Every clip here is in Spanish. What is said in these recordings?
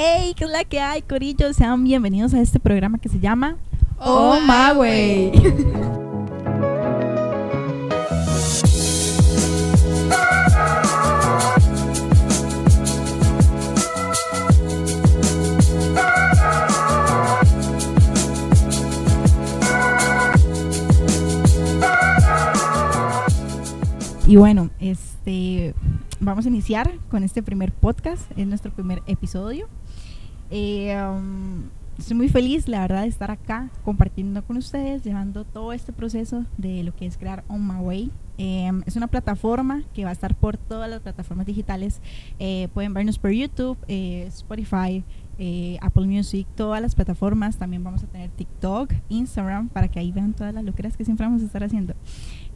Hey, ¿qué es la que hay, Corillo? Sean bienvenidos a este programa que se llama Oh, my way. Y bueno, este vamos a iniciar con este primer podcast, es nuestro primer episodio. Eh, um, muy feliz, la verdad, de estar acá compartiendo con ustedes, llevando todo este proceso de lo que es crear On My Way. Eh, es una plataforma que va a estar por todas las plataformas digitales. Eh, pueden vernos por YouTube, eh, Spotify, eh, Apple Music, todas las plataformas. También vamos a tener TikTok, Instagram, para que ahí vean todas las locuras que siempre vamos a estar haciendo.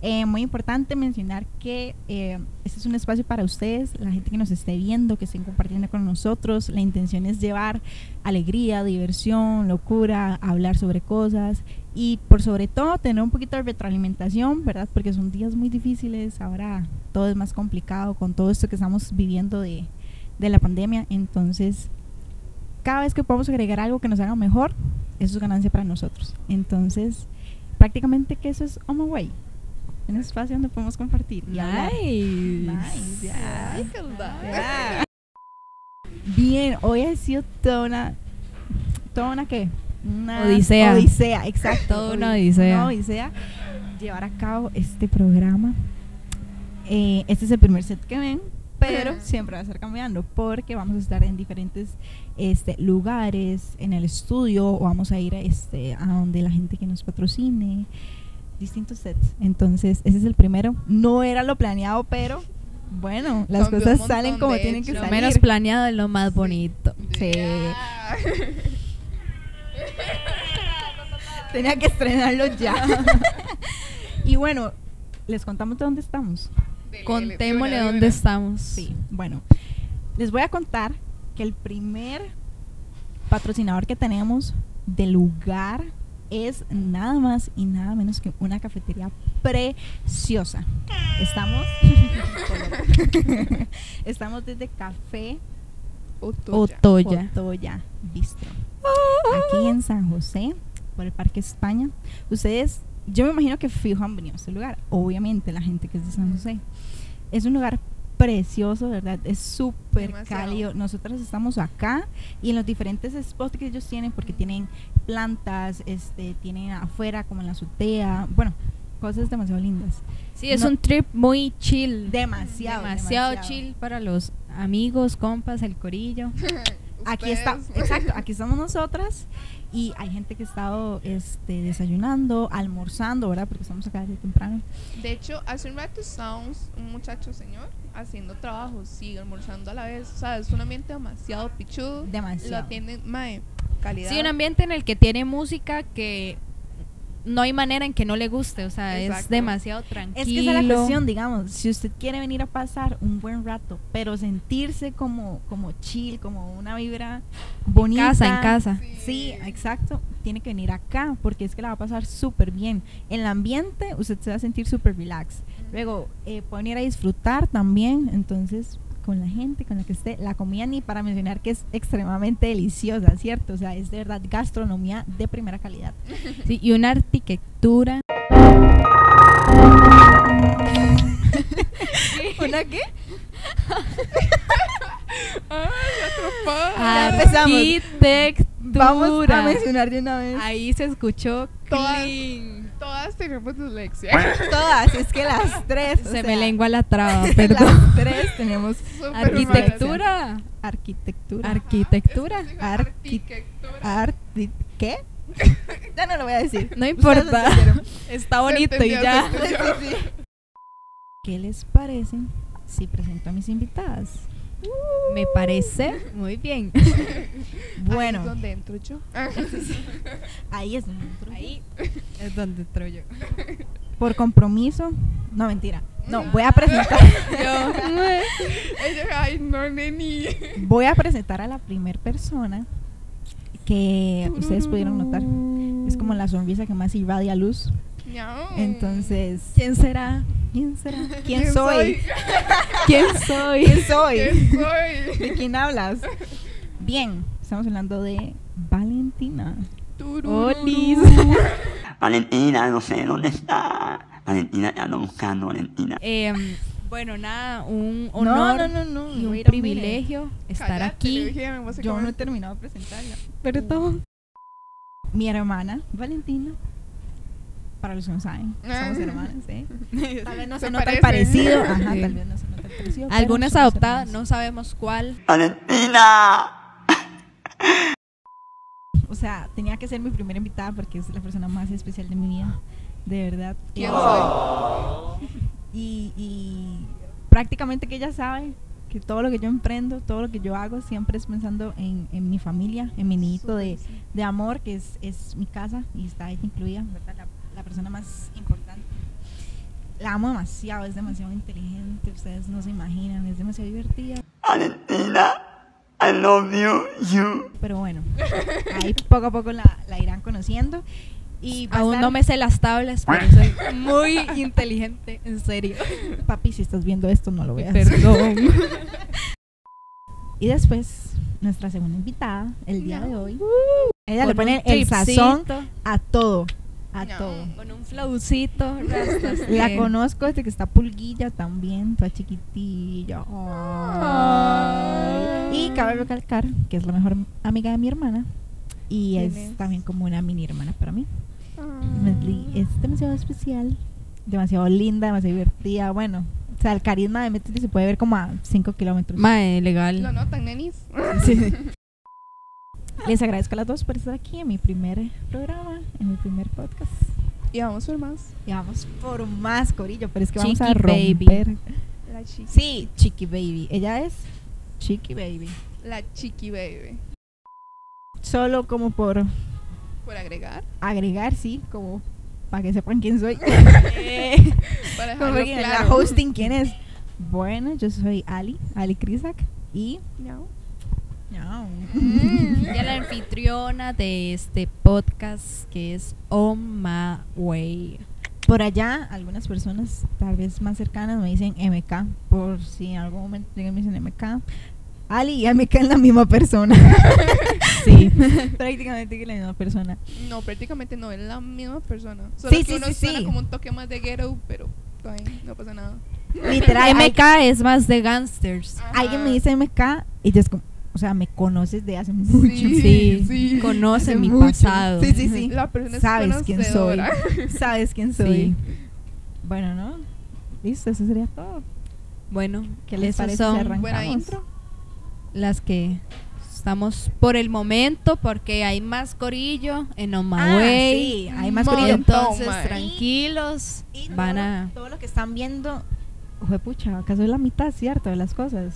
Eh, muy importante mencionar que eh, este es un espacio para ustedes, la gente que nos esté viendo, que estén compartiendo con nosotros. La intención es llevar alegría, diversión, locura, hablar sobre cosas y por sobre todo tener un poquito de retroalimentación, ¿verdad? Porque son días muy difíciles, ahora todo es más complicado con todo esto que estamos viviendo de, de la pandemia. Entonces, cada vez que podamos agregar algo que nos haga mejor, eso es ganancia para nosotros. Entonces, prácticamente que eso es My Way un espacio donde podemos compartir y. Nice. Nice, lindo. Ya. Bien, hoy ha sido toda una, toda una qué? Una Odisea. Odisea, exacto. Toda una odisea. Una odisea llevar a cabo este programa. Eh, este es el primer set que ven, pero siempre va a estar cambiando porque vamos a estar en diferentes este, lugares, en el estudio o vamos a ir a, este, a donde la gente que nos patrocine distintos sets. Entonces, ese es el primero. No era lo planeado, pero bueno, las Cambió cosas salen como de tienen que Lo salir. menos planeado es lo más bonito. Sí. Yeah. Tenía que estrenarlo ya. y bueno, les contamos de dónde estamos. Dele, Contémosle de de dónde estamos. Sí, bueno, les voy a contar que el primer patrocinador que tenemos del lugar es nada más y nada menos que una cafetería preciosa. Estamos Estamos desde Café Otoya. Otoya. Otoya Bistro. Aquí en San José, por el Parque España. Ustedes, yo me imagino que fijo han venido a este lugar. Obviamente, la gente que es de San José. Es un lugar precioso, ¿verdad? Es súper cálido. Nosotros estamos acá y en los diferentes spots que ellos tienen, porque tienen plantas, este, tienen afuera como en la azotea, bueno, cosas demasiado lindas. Sí, es No- un trip muy chill. Demasiado, demasiado, demasiado. chill para los amigos, compas, el corillo. aquí está, exacto, aquí estamos nosotras y hay gente que ha estado este, desayunando, almorzando, ¿verdad? Porque estamos acá desde temprano. De hecho, hace un rato estábamos un muchacho señor haciendo trabajo, sí, almorzando a la vez. O sea, es un ambiente demasiado pichudo. Demasiado. Lo tienen, mae, calidad. Sí, un ambiente en el que tiene música que no hay manera en que no le guste. O sea, es demasiado tranquilo. Es que esa es la cuestión, digamos, si usted quiere venir a pasar un buen rato, pero sentirse como, como chill, como una vibra bonita. casa, en casa. Sí, exacto. Tiene que venir acá porque es que la va a pasar súper bien. En el ambiente usted se va a sentir súper relax. Luego eh, puede venir a disfrutar también. Entonces, con la gente con la que esté, la comida ni para mencionar que es extremadamente deliciosa, ¿cierto? O sea, es de verdad gastronomía de primera calidad. Sí, y una arquitectura. ¿Una qué? Ay. Ya empezamos. Arquitectura. Vamos a mencionar de una vez. Ahí se escuchó Todas- clean. Todas tenemos dislexia. Todas, es que las tres. Se sea, me lengua la traba, perdón. Las tres tenemos Arquitectura. arquitectura. Arquitectura. mal. Arquitectura. Arti- ¿Qué? ya no lo voy a decir. No importa. Está bonito y ya. se entendió. Sí, sí, sí. ¿Qué les parece si presento a mis invitadas? Me parece muy bien. Ahí es Bueno, donde entro yo. ahí es donde entro yo. Ahí es donde entro yo. Por compromiso. No, mentira. No, voy a presentar. Voy a presentar a la primer persona que ustedes pudieron notar. Es como la sonrisa que más irradia luz. Entonces, ¿Quién será? ¿quién será? ¿Quién, soy? ¿Quién soy? ¿Quién soy? ¿Quién soy? ¿De quién hablas? Bien, estamos hablando de Valentina. Olis. Valentina, no sé dónde está. Valentina, te ando buscando, Valentina. Bueno, nada, un No, honor no, no, no. y un a privilegio estar Cállate, aquí. Yo no he terminado de presentarla. Perdón. Mi hermana, Valentina. Para los que no saben, somos hermanas, ¿eh? Tal vez no se, Se nota el parecido. Ajá, Sí. tal vez no se nota el parecido. Algunas adoptadas, no sabemos cuál. Valentina. O sea, tenía que ser mi primera invitada porque es la persona más especial de mi vida. De verdad. ¿Quién soy? y, y prácticamente que ella sabe que todo lo que yo emprendo, todo lo que yo hago, siempre es pensando en, en mi familia, en mi niñito de, de amor, que es, es mi casa y está ella incluida, ¿verdad? La, la persona más importante. La amo demasiado, es demasiado inteligente, ustedes no se imaginan, es demasiado divertida. Valentina. I love you, you. Pero bueno, ahí poco a poco la, la irán conociendo. Y Aún estar- no me sé las tablas, pero soy muy inteligente, en serio. Papi, si estás viendo esto, no lo veas. Perdón. Y después, nuestra segunda invitada, el día No. de hoy. Ella le pone el sazón a todo. A No. todo. Con un flaucito, rastas. La conozco desde que está pulguilla también, toda chiquitilla. Y cabe recalcar que es la mejor amiga de mi hermana. Y ¿Quién es, es? también como una mini hermana para mí. Medley es demasiado especial, demasiado linda, demasiado divertida. Bueno, o sea, el carisma de Medley se puede ver como a 5 kilómetros. Mae, ¿Lo legal. notan, nenis? Sí. Les agradezco a las dos por estar aquí en mi primer programa, en mi primer podcast. Y vamos por más. Y vamos por más, Corillo, pero es que vamos a baby. romper. La chiqui. Sí, Chiqui Baby. Ella es Chiqui Baby. La chiqui baby. Solo como por Por agregar. agregar, sí, como para que sepan quién soy. Para Como dejarlo que claro. La hosting, ¿quién es? Bueno, yo soy Ali, Ali Krisak. Y. No. No. Ya la anfitriona de este podcast que es On My Way. Por allá, algunas personas, tal vez más cercanas, me dicen MK. Por si en algún momento llegan me dicen MK. Ali y MK es la misma persona. Sí. Prácticamente que la misma persona. No, prácticamente no, es la misma persona. Solo Sí, que sí, uno sí, suena sí. como un toque más de ghetto, pero todavía no pasa nada. Literal. MK es más de gangsters. alguien me dice MK y yo es como, o sea, me conoces de hace mucho. Sí, sí. conoce mi mucho. pasado. Sí, sí, sí. La persona es Sabes quién soy. Sabes quién soy. Sí. Bueno, ¿no? Listo, eso sería todo. Bueno, ¿Qué les parece son si arrancamos? Buena intro. las que estamos por el momento porque hay más corillo en My Ah, sí, hay más corillo. Entonces, tranquilos. Y Van todo, a todo lo que están viendo, pucha, acaso es la mitad, ¿cierto? De las cosas.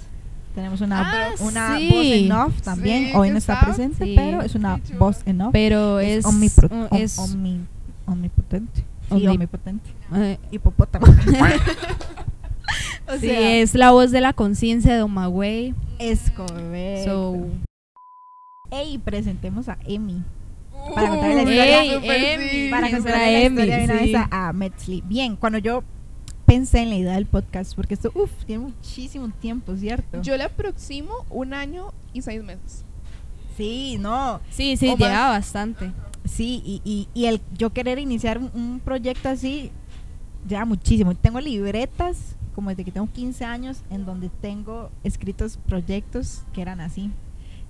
Tenemos una, Ah, una sí. voz en off también. Sí, Hoy no está presente, Sí. pero es una voz en off. pero es, omnipro- om- omni- omnipotente. Omni- omnipotente. eh, Hipopótamo. o sí, es la voz de la conciencia de Way. es correcto. So, Ey, presentemos a Emi. Para contarle la Uy, historia. Ey. Emi. Para ¿Quién contarle será la historia de una Sí. vez a, a Metzli. Bien, cuando yo pensé en la idea del podcast, porque esto, uff, tiene muchísimo tiempo, ¿cierto? Yo le aproximo un año y seis meses. sí, no, sí, sí, llega bastante. sí, y, y, y el yo querer iniciar un, un proyecto así, ya muchísimo. Tengo libretas, como desde que tengo 15 años, en donde tengo escritos proyectos que eran así.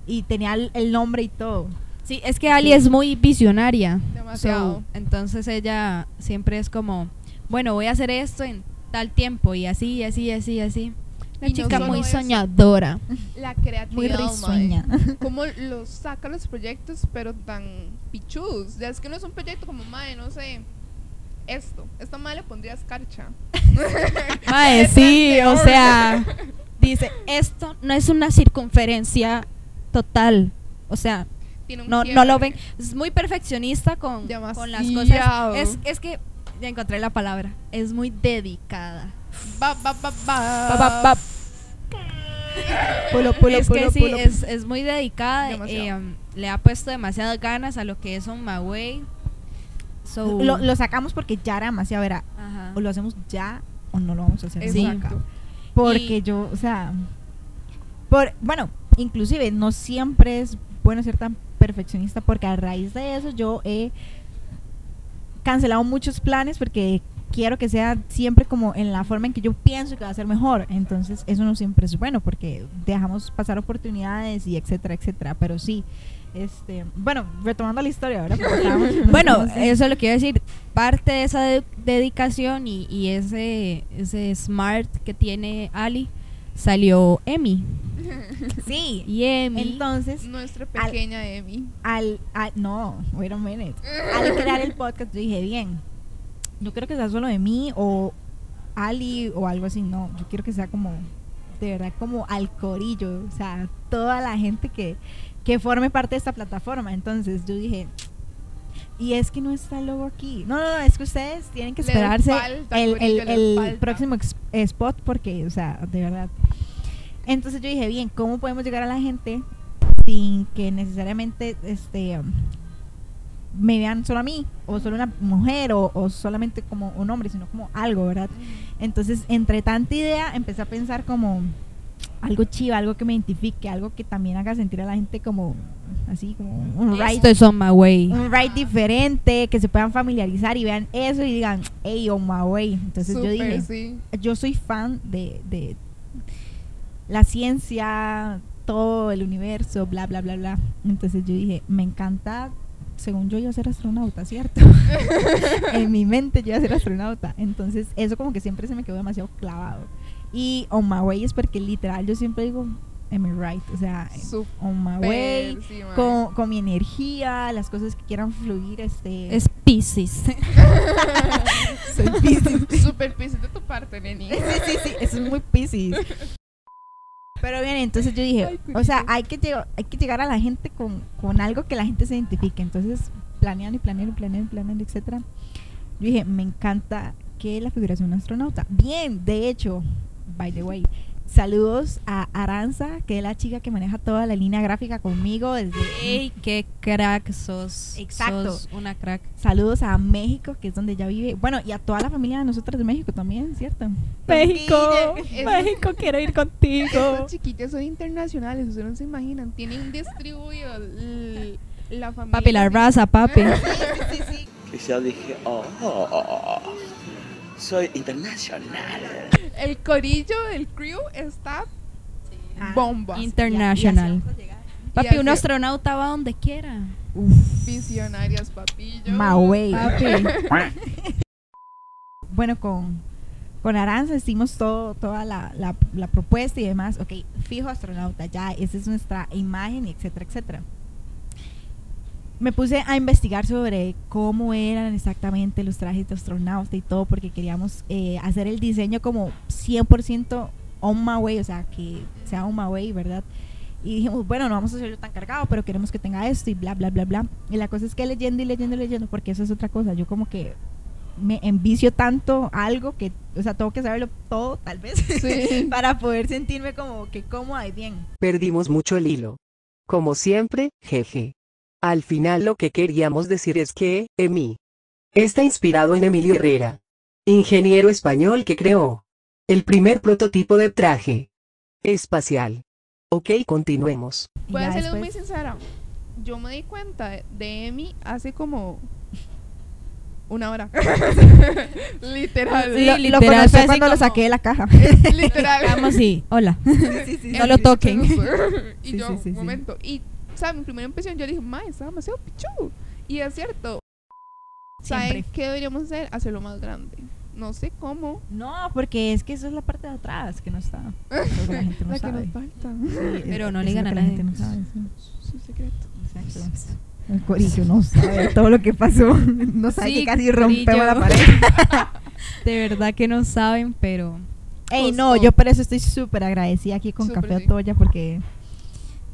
Y tenía el, el nombre y todo. Sí, es que Ali es muy visionaria. Demasiado. So, entonces ella siempre es como, bueno, voy a hacer esto en tal tiempo y así, y así, y así, y así. Una Y no chica solo muy eso. soñadora. La Muy creatividad, mae. risueña. Cómo los saca los proyectos, pero tan pichus. Ya es que no es un proyecto como, madre, no sé, esto. Esta madre le pondría escarcha. Mae, sí, o sea, dice, esto no es una circunferencia total. O sea, Tiene un no, no lo ven. Es muy perfeccionista con, con las cosas. Es, es que, ya encontré la palabra, es muy dedicada. Ba, ba, ba. Pulo, pulo, es pulo, que sí, pulo. es, es muy dedicada. Eh, um, le ha puesto demasiadas ganas a lo que es On My Way. So, Lo, lo sacamos porque ya era demasiado, era, ajá. o lo hacemos ya o no lo vamos a hacer Sí. nunca. Exacto. Porque Y- yo, o sea, por, bueno, inclusive no siempre es bueno ser tan perfeccionista porque a raíz de eso yo he cancelado muchos planes porque quiero que sea siempre como en la forma en que yo pienso que va a ser mejor. Entonces, eso no siempre es bueno porque dejamos pasar oportunidades y etcétera, etcétera. Pero sí, este, bueno, retomando la historia, estábamos- Bueno, eso es lo que iba a decir. Parte de esa de- dedicación y, y ese, ese smart que tiene Ali salió Emi. sí. Y Emi. Entonces, Nuestra pequeña Emi. al, al- no, wait a minute. Al crear el podcast yo dije, bien, no quiero que sea solo de mí o Ali o algo así, no, yo quiero que sea como, de verdad, como al corillo, o sea, toda la gente que, que forme parte de esta plataforma. Entonces yo dije, y es que no está el logo aquí. No, no, no, es que ustedes tienen que esperarse falta, el, el- próximo ex- spot porque, o sea, de verdad. Entonces yo dije, bien, ¿cómo podemos llegar a la gente sin que necesariamente este me vean solo a mí o solo una mujer o, o solamente como un hombre, sino como algo, ¿verdad? Entonces, entre tanta idea, empecé a pensar como algo chiva, algo que me identifique, algo que también haga sentir a la gente como así, como un Esto ride, es on my way. un ride diferente, que se puedan familiarizar y vean eso y digan, hey, on my way. Entonces yo Súper, dije, sí. yo soy fan de, de la ciencia, todo el universo, bla, bla, bla, bla. Entonces yo dije, me encanta, según yo iba a ser astronauta, ¿cierto? en mi mente yo iba a ser astronauta. Entonces eso como que siempre se me quedó demasiado clavado. Y on my way es porque literal yo siempre digo, am I right? O sea, Súper, on my way. sí. Con, con mi energía, las cosas que quieran fluir, este... Es Pisces. soy Piscis. Súper piscis de tu parte, neni. Sí, sí, sí, eso es muy piscis. Pero bien, entonces yo dije, Ay, o sea, hay que, llegar, hay que llegar a la gente con, con algo que la gente se identifique. Entonces, planeando y planeando y planeando y planeando, etcétera. Yo dije, me encanta que la figura sea un astronauta. Bien, de hecho, by the way, saludos a Aranza, que es la chica que maneja toda la línea gráfica conmigo desde... Ey, qué crack sos. Exacto. Sos una crack. Saludos a México, que es donde ella vive. Bueno, y a toda la familia de nosotros de México también, ¿cierto? México, México, quiero ir contigo. Esas chiquitas son internacionales, ustedes no se imaginan. Tienen distribuido la familia. Papi, la raza, papi. Sí, sí, sí. Y yo dije, oh, oh, oh, oh, soy internacional. El corillo, el crew está Ah, bomba. International. Papi, un astronauta va donde quiera. Visionarias, papillo. Mawey. Papi. Bueno, con, con Aranza hicimos todo, toda la, la- la propuesta y demás. Ok, fijo astronauta, ya, esa es nuestra imagen, y etcétera, etcétera. Me puse a investigar sobre cómo eran exactamente los trajes de astronauta y todo, porque queríamos eh, hacer el diseño como 100% on my way, o sea, que sea on my way, ¿verdad? Y dijimos, bueno, no vamos a hacerlo tan cargado, pero queremos que tenga esto y bla, bla, bla, bla. Y la cosa es que leyendo y leyendo y leyendo, porque eso es otra cosa. Yo como que me envicio tanto algo que, o sea, tengo que saberlo todo, tal vez, Sí. para poder sentirme como que cómoda y bien. Perdimos mucho el hilo. Como siempre, jeje. Al final lo que queríamos decir es que, Emi. Está inspirado en Emilio Herrera. Ingeniero español que creó. El primer prototipo de traje. Espacial. Ok, continuemos. Voy a serles muy sincera. Yo me di cuenta de, de Emi hace como una hora. literal. Sí, lo, lo literal, conocí fue así cuando lo saqué de la caja. literal. Vamos y hola. Sí, sí, No lo toquen. y Sí, yo, sí, sí, sí. un momento. Y, ¿saben? Mi primera impresión, yo dije, ma, está demasiado pichu. Y es cierto. ¿Saben Siempre. qué deberíamos hacer? Hacerlo más grande. No sé cómo. No, porque es que eso es la parte de atrás que no está. Lo que la gente no la que sabe. nos falta. Sí, Pero es- no le lo a que la gente no sabe, sí. Su secreto. Exacto. El corillo no sabe todo lo que pasó. No sabe Sí, que casi rompemos la pared. De verdad que no saben, pero Ey, no, yo por eso estoy súper agradecida aquí con Súper, Café. Otoya porque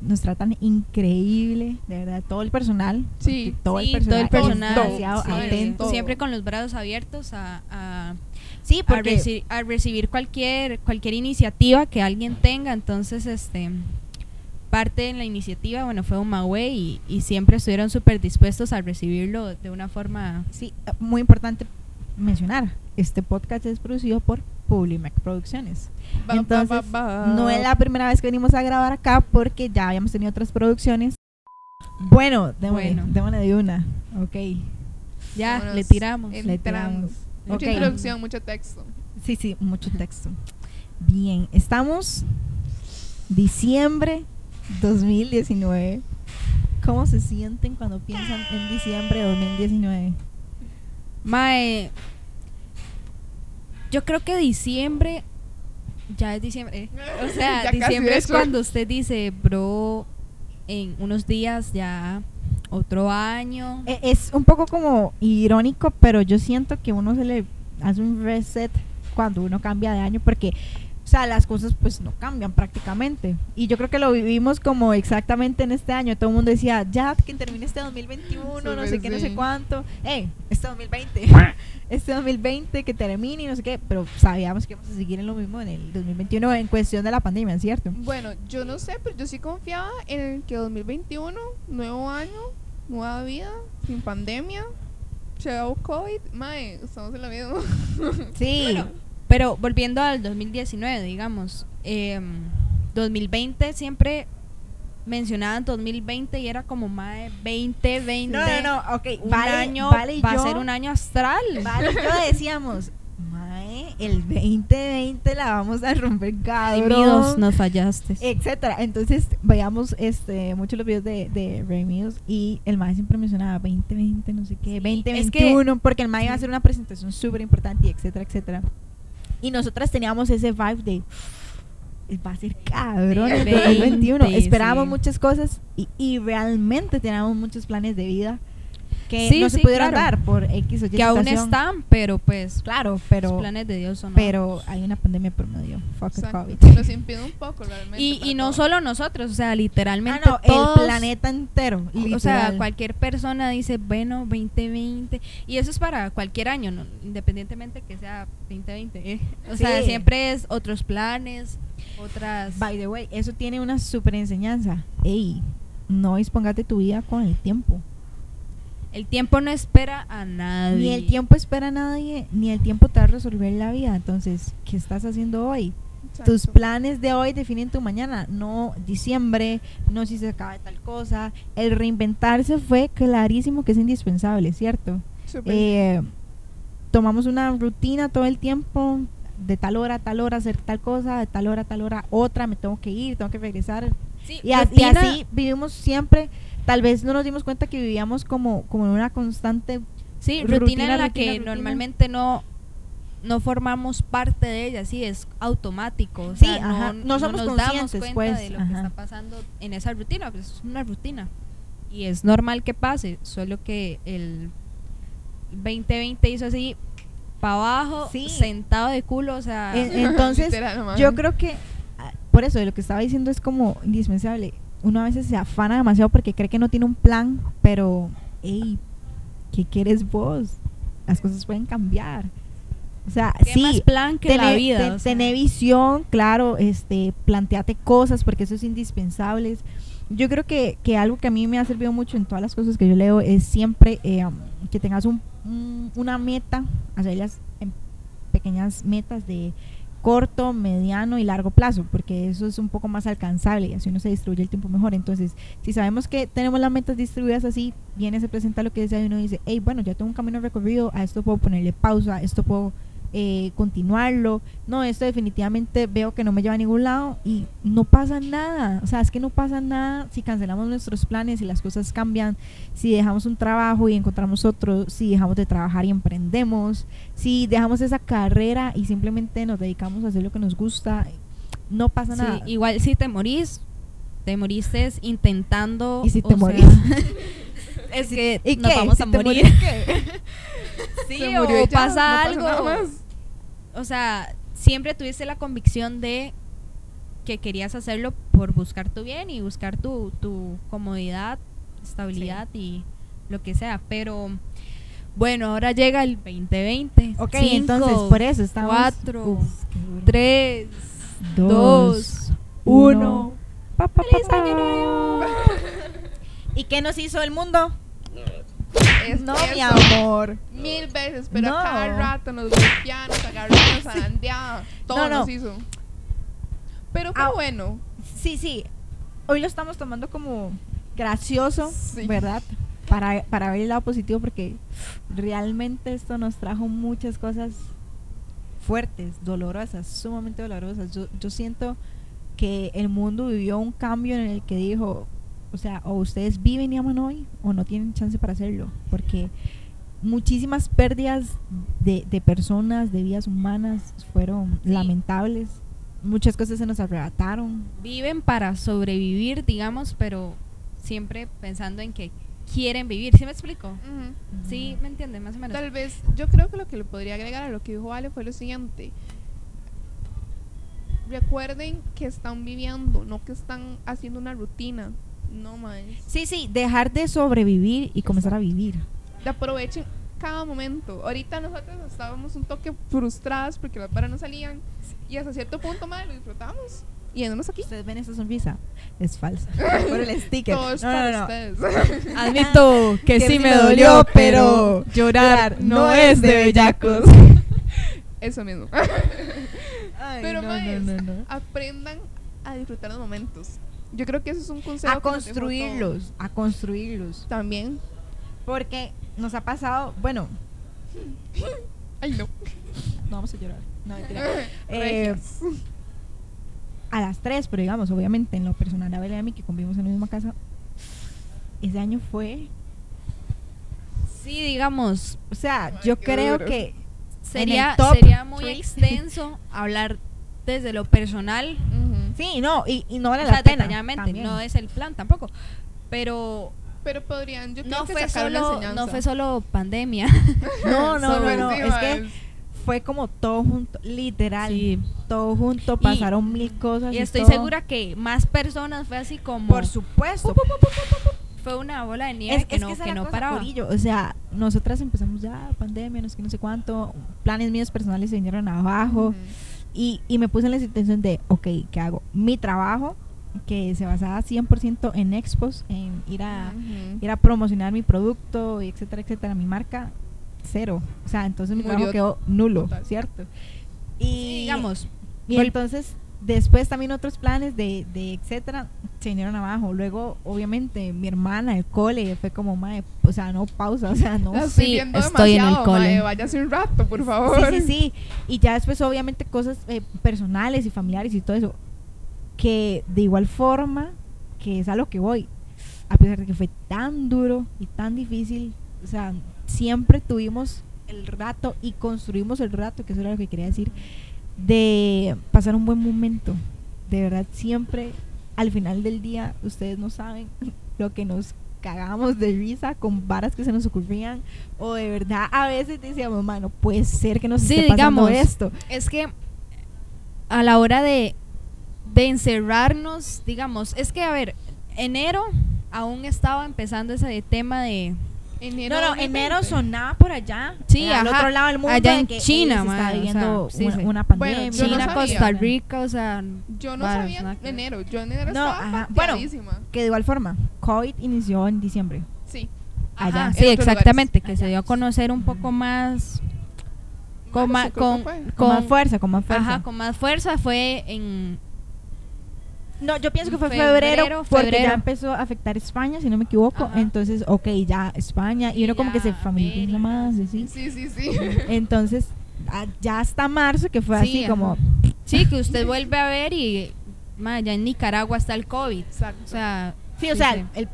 nos tratan increíble, de verdad, todo el personal. Sí. todo sí, el personal, todo el personal, demasiado atento. siempre con los brazos abiertos a, a, Sí, a porque reci- a recibir cualquier cualquier iniciativa que alguien tenga. Entonces, este parte de la iniciativa, bueno, fue un y, y siempre estuvieron súper dispuestos a recibirlo de una forma sí, eh, muy importante mencionar, este podcast es producido por Publimac Producciones. Ba, Entonces, ba, ba. no es la primera vez que venimos a grabar acá porque ya habíamos tenido otras producciones Bueno, démosle, Bueno. démosle de una. Ok. Ya, Vámonos le tiramos. Le tiramos. Mucha introducción, mucho texto. Sí, sí, mucho texto. Bien, estamos diciembre 2019. ¿Cómo se sienten cuando piensan en diciembre de 2019? Mae, yo creo que diciembre ya es diciembre. eh. O sea, diciembre es cuando usted dice, bro, en unos días ya otro año. E- Es un poco como irónico, pero yo siento que uno se le hace un reset cuando uno cambia de año porque, o sea, las cosas pues no cambian prácticamente. Y yo creo que lo vivimos como exactamente en este año. Todo el mundo decía, ya que termine este 2021, no sé qué, no sé cuánto. Eh, este 2020. este 2020 que termine y no sé qué. Pero sabíamos que íbamos a seguir en lo mismo en el 2021 en cuestión de la pandemia, ¿cierto? Bueno, yo no sé, pero yo sí confiaba en que 2021, nuevo año, nueva vida, sin pandemia, chao COVID, mae, estamos en la misma. Sí. Bueno, pero volviendo al 2019, digamos, em, 2020 siempre mencionaban 2020 y era como más 2020. no, no, no, ok. Un vale, año vale, va a yo- ser un año astral. Vale, yo decíamos, Mae, el 2020 la vamos a romper cabrón. nos fallaste. Etcétera. Entonces, veíamos este muchos los videos de, de Remidos y el Mae siempre mencionaba 2020, no sé qué, Sí, 2021, porque el Mae iba a hacer una presentación súper importante y etcétera, etcétera. Y nosotras teníamos ese vibe de va a ser cabrón el 20, 2021. Esperábamos sí. muchas cosas y, y realmente teníamos muchos planes de vida que Sí, no se sí, pudieron claro. dar por X o Y que aún situación. están, pero pues Claro, los pero planes de Dios son pero hay una pandemia por medio. Fuck COVID. nos impide un poco realmente. y, y no solo nosotros, o sea, Ah, literalmente no, todos, el planeta entero. O sea, literal. cualquier persona dice, bueno, 2020. Y eso es para cualquier año, ¿no? independientemente que sea 2020. ¿eh? O sea, Sí. siempre es otros planes, otras... By the way, eso tiene una super enseñanza. Ey, no dispongas de tu vida con el tiempo. El tiempo no espera a nadie. Ni el tiempo espera a nadie, ni el tiempo te va a resolver la vida. Entonces, ¿qué estás haciendo hoy? Tus planes de hoy definen tu mañana, no diciembre, no si se acaba tal cosa. El reinventarse fue clarísimo que es indispensable, ¿cierto? Eh, tomamos una rutina todo el tiempo, de tal hora a tal hora hacer tal cosa, de tal hora a tal hora otra, me tengo que ir, tengo que regresar. Sí, Y, a- y rutina- así vivimos siempre, tal vez no nos dimos cuenta que vivíamos como, como en una constante... Sí, rutina, rutina, en la rutina, que rutina. normalmente no no formamos parte de ella, sí, es automático. O Sí, ajá, no, no somos nos damos conscientes, cuenta pues, de lo ajá. que está pasando en esa rutina, pues es una rutina. Y es normal que pase, solo que el 2020 hizo así para abajo, Sí. sentado de culo, o sea, En- entonces, yo creo que, ah, por eso, de lo que estaba diciendo es como indispensable. Uno a veces se afana demasiado porque cree que no tiene un plan, pero, hey, ¿qué quieres vos? Las cosas pueden cambiar. O sea, ¿qué más sí, plan que la vida. te- o sea. tener visión, claro, este, planteate cosas porque eso es indispensable. Yo creo que, que algo que a mí me ha servido mucho en todas las cosas que yo leo es siempre eh, um, que tengas un, un- una meta, hacerlas en pequeñas metas de corto, mediano y largo plazo, porque eso es un poco más alcanzable y así uno se distribuye el tiempo mejor. Entonces, si sabemos que tenemos las metas distribuidas así, viene, se presenta lo que desea y uno dice, hey, bueno, ya tengo un camino recorrido, a esto puedo ponerle pausa, a esto puedo eh, continuarlo. No, esto definitivamente veo que no me lleva a ningún lado y no pasa nada. O sea, es que no pasa nada si cancelamos nuestros planes, si las cosas cambian, si dejamos un trabajo y encontramos otro, si dejamos de trabajar y emprendemos, si dejamos esa carrera y simplemente nos dedicamos a hacer lo que nos gusta, no pasa Sí, nada. igual si te morís, te moriste intentando. ¿Y si te morís? es que ¿Y nos qué? vamos ¿Si a morir. morís qué? sí, o pasa no pasa algo. O sea, siempre tuviste la convicción de que querías hacerlo por buscar tu bien y buscar tu, tu comodidad, estabilidad y lo que sea. Pero bueno, ahora llega el 2020. Ok, Cinco, entonces por eso estamos. cuatro, Uf, qué duro. Tres, dos, dos, uno. uno. Pa, pa, pa, ¡Feliz pa. año nuevo! ¿Y qué nos hizo el mundo? Es No, eso. mi amor. Mil veces, pero No. a cada rato nos golpeaban, nos agarraban, nos zarandeaban, todo No, no. nos hizo. Pero fue Ah. bueno. Sí, sí. Hoy lo estamos tomando como gracioso, Sí. ¿verdad? Para, para ver el lado positivo porque realmente esto nos trajo muchas cosas fuertes, dolorosas, sumamente dolorosas. Yo, yo siento que el mundo vivió un cambio en el que dijo, o sea, o ustedes viven y aman hoy o no tienen chance para hacerlo, porque muchísimas pérdidas de, de personas, de vidas humanas fueron Sí. lamentables. Muchas cosas se nos arrebataron. Viven para sobrevivir, digamos, pero siempre pensando en que quieren vivir. ¿Sí me explico? Sí, ¿me entiende? Más o menos. Tal vez, yo creo que lo que le podría agregar a lo que dijo Ale fue lo siguiente. Recuerden que están viviendo, no que están haciendo una rutina. No más. Sí, sí, dejar de sobrevivir y comenzar a vivir. Aprovechen cada momento. Ahorita nosotros estábamos un toque frustradas porque las varas no salían. Y hasta cierto punto, madre, lo disfrutamos. Y andamos aquí. Ustedes ven esa sonrisa, es falsa. Por el sticker. Todo es No, para no, no. ustedes. Admito que, Que sí me dolió, dolió, pero pero llorar no es de bellacos. Eso mismo. Ay, Pero no, maes, no, no, no. aprendan a disfrutar los momentos. Yo creo que eso es un consejo. A construirlos, a construirlos. También. Porque nos ha pasado, bueno, Ay, no. no vamos a llorar. No. Eh, a las tres, pero digamos, obviamente en lo personal, a Bella y a mí que convivimos en la misma casa, ese año fue, Sí, digamos, o sea, Ay, yo creo duro. que sería, sería muy extenso hablar desde lo personal. Sí, no, y, y no vale o sea, la pena. no es el plan tampoco. Pero Pero podrían, yo creo no que fue, solo, enseñanza. no fue solo pandemia. No, no, no, no, es que fue como todo junto, literal, Sí. todo junto, Y- pasaron mil cosas. y estoy todo. segura que más personas fue así como Por supuesto. fue una bola de nieve Es, que es no, que, que la no cosa, paraba. corillo. O sea, nosotras empezamos ya pandemia, no sé qué, no sé cuánto. Planes míos personales se vinieron abajo. Ujú. Y, y me puse en la situación de, ok, ¿qué hago? Mi trabajo, que se basaba 100% en expos, en ir a, ir a promocionar mi producto, y etcétera, etcétera, mi marca, cero. O sea, entonces mi Murió trabajo quedó nulo, total. ¿cierto? Y, Sí, digamos, y entonces, después también otros planes de, de etcétera se vinieron abajo. Luego, obviamente, mi hermana, el cole, fue como, mae, o sea, no pausa, o sea, no. Sí, estoy en el cole. mae, váyase un rato, por favor. Sí, sí, sí. Y ya después, obviamente, cosas eh, personales y familiares y todo eso. Que de igual forma, que es a lo que voy, a pesar de que fue tan duro y tan difícil, o sea, siempre tuvimos el rato y construimos el rato, que eso era lo que quería decir, de pasar un buen momento. De verdad, siempre al final del día, ustedes no saben lo que nos cagamos de risa con varas que se nos ocurrían o de verdad a veces decíamos, mano, puede ser que nos Sí, esté pasando digamos. esto. es que a la hora de, de encerrarnos, digamos, es que a ver, enero aún estaba empezando ese tema de Enero No, no, 2020. enero sonaba por allá, Sí, al otro lado del mundo, allá en que China, man, o sea, sí, una, sí. una Bueno, pandemia. China. Costa Rica, o sea, Yo no sabía que enero. Yo en enero No, estaba. Bueno. Que de igual forma, COVID inició en diciembre. Sí. allá. Ajá, sí, exactamente, lugares. que se dio a conocer un poco más con, ma- fue. Con, más fuerza, con más fuerza. ajá, con más fuerza fue en No, yo pienso que fue Febrero, febrero, porque febrero. ya empezó a afectar España, si no me equivoco. Ajá. Entonces, ok, ya España. Y uno como que se familiariza más, así. Sí, sí, sí. Entonces, ah, ya hasta marzo, que fue Sí, así ajá. como... Sí, que usted vuelve a ver y ma, ya en Nicaragua está el COVID. Exacto. O sea, Sí, o Sí, sea, sí. el-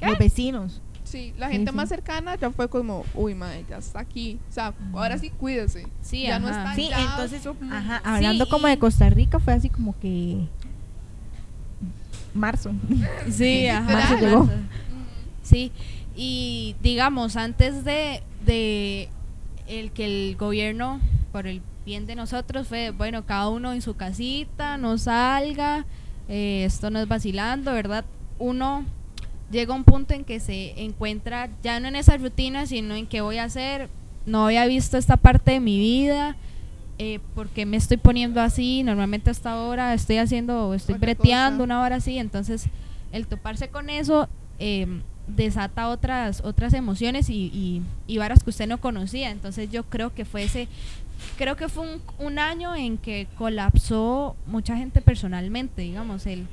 los vecinos. Sí, la Sí, gente sí. más cercana ya fue como, uy, madre, ya está aquí. O sea, ahora sí cuídese. Sí, ya no ajá. está Sí, ya entonces, su- ajá, hablando Sí, como de Costa Rica, fue así como que... Marzo. sí, ajá. Marzo llegó. Ujú. Sí, y digamos, antes de, de el que el gobierno, por el bien de nosotros, fue, bueno, cada uno en su casita, no salga, eh, esto no es vacilando, ¿verdad? Uno llega a un punto en que se encuentra ya no en esa rutina, sino en qué voy a hacer, no había visto esta parte de mi vida, eh, porque me estoy poniendo así, normalmente hasta ahora estoy haciendo, estoy Otra breteando cosa. una hora así, entonces el toparse con eso eh, desata otras otras emociones y, y, y varas que usted no conocía, entonces yo creo que fue ese, creo que fue un, un año en que colapsó mucha gente personalmente, digamos, el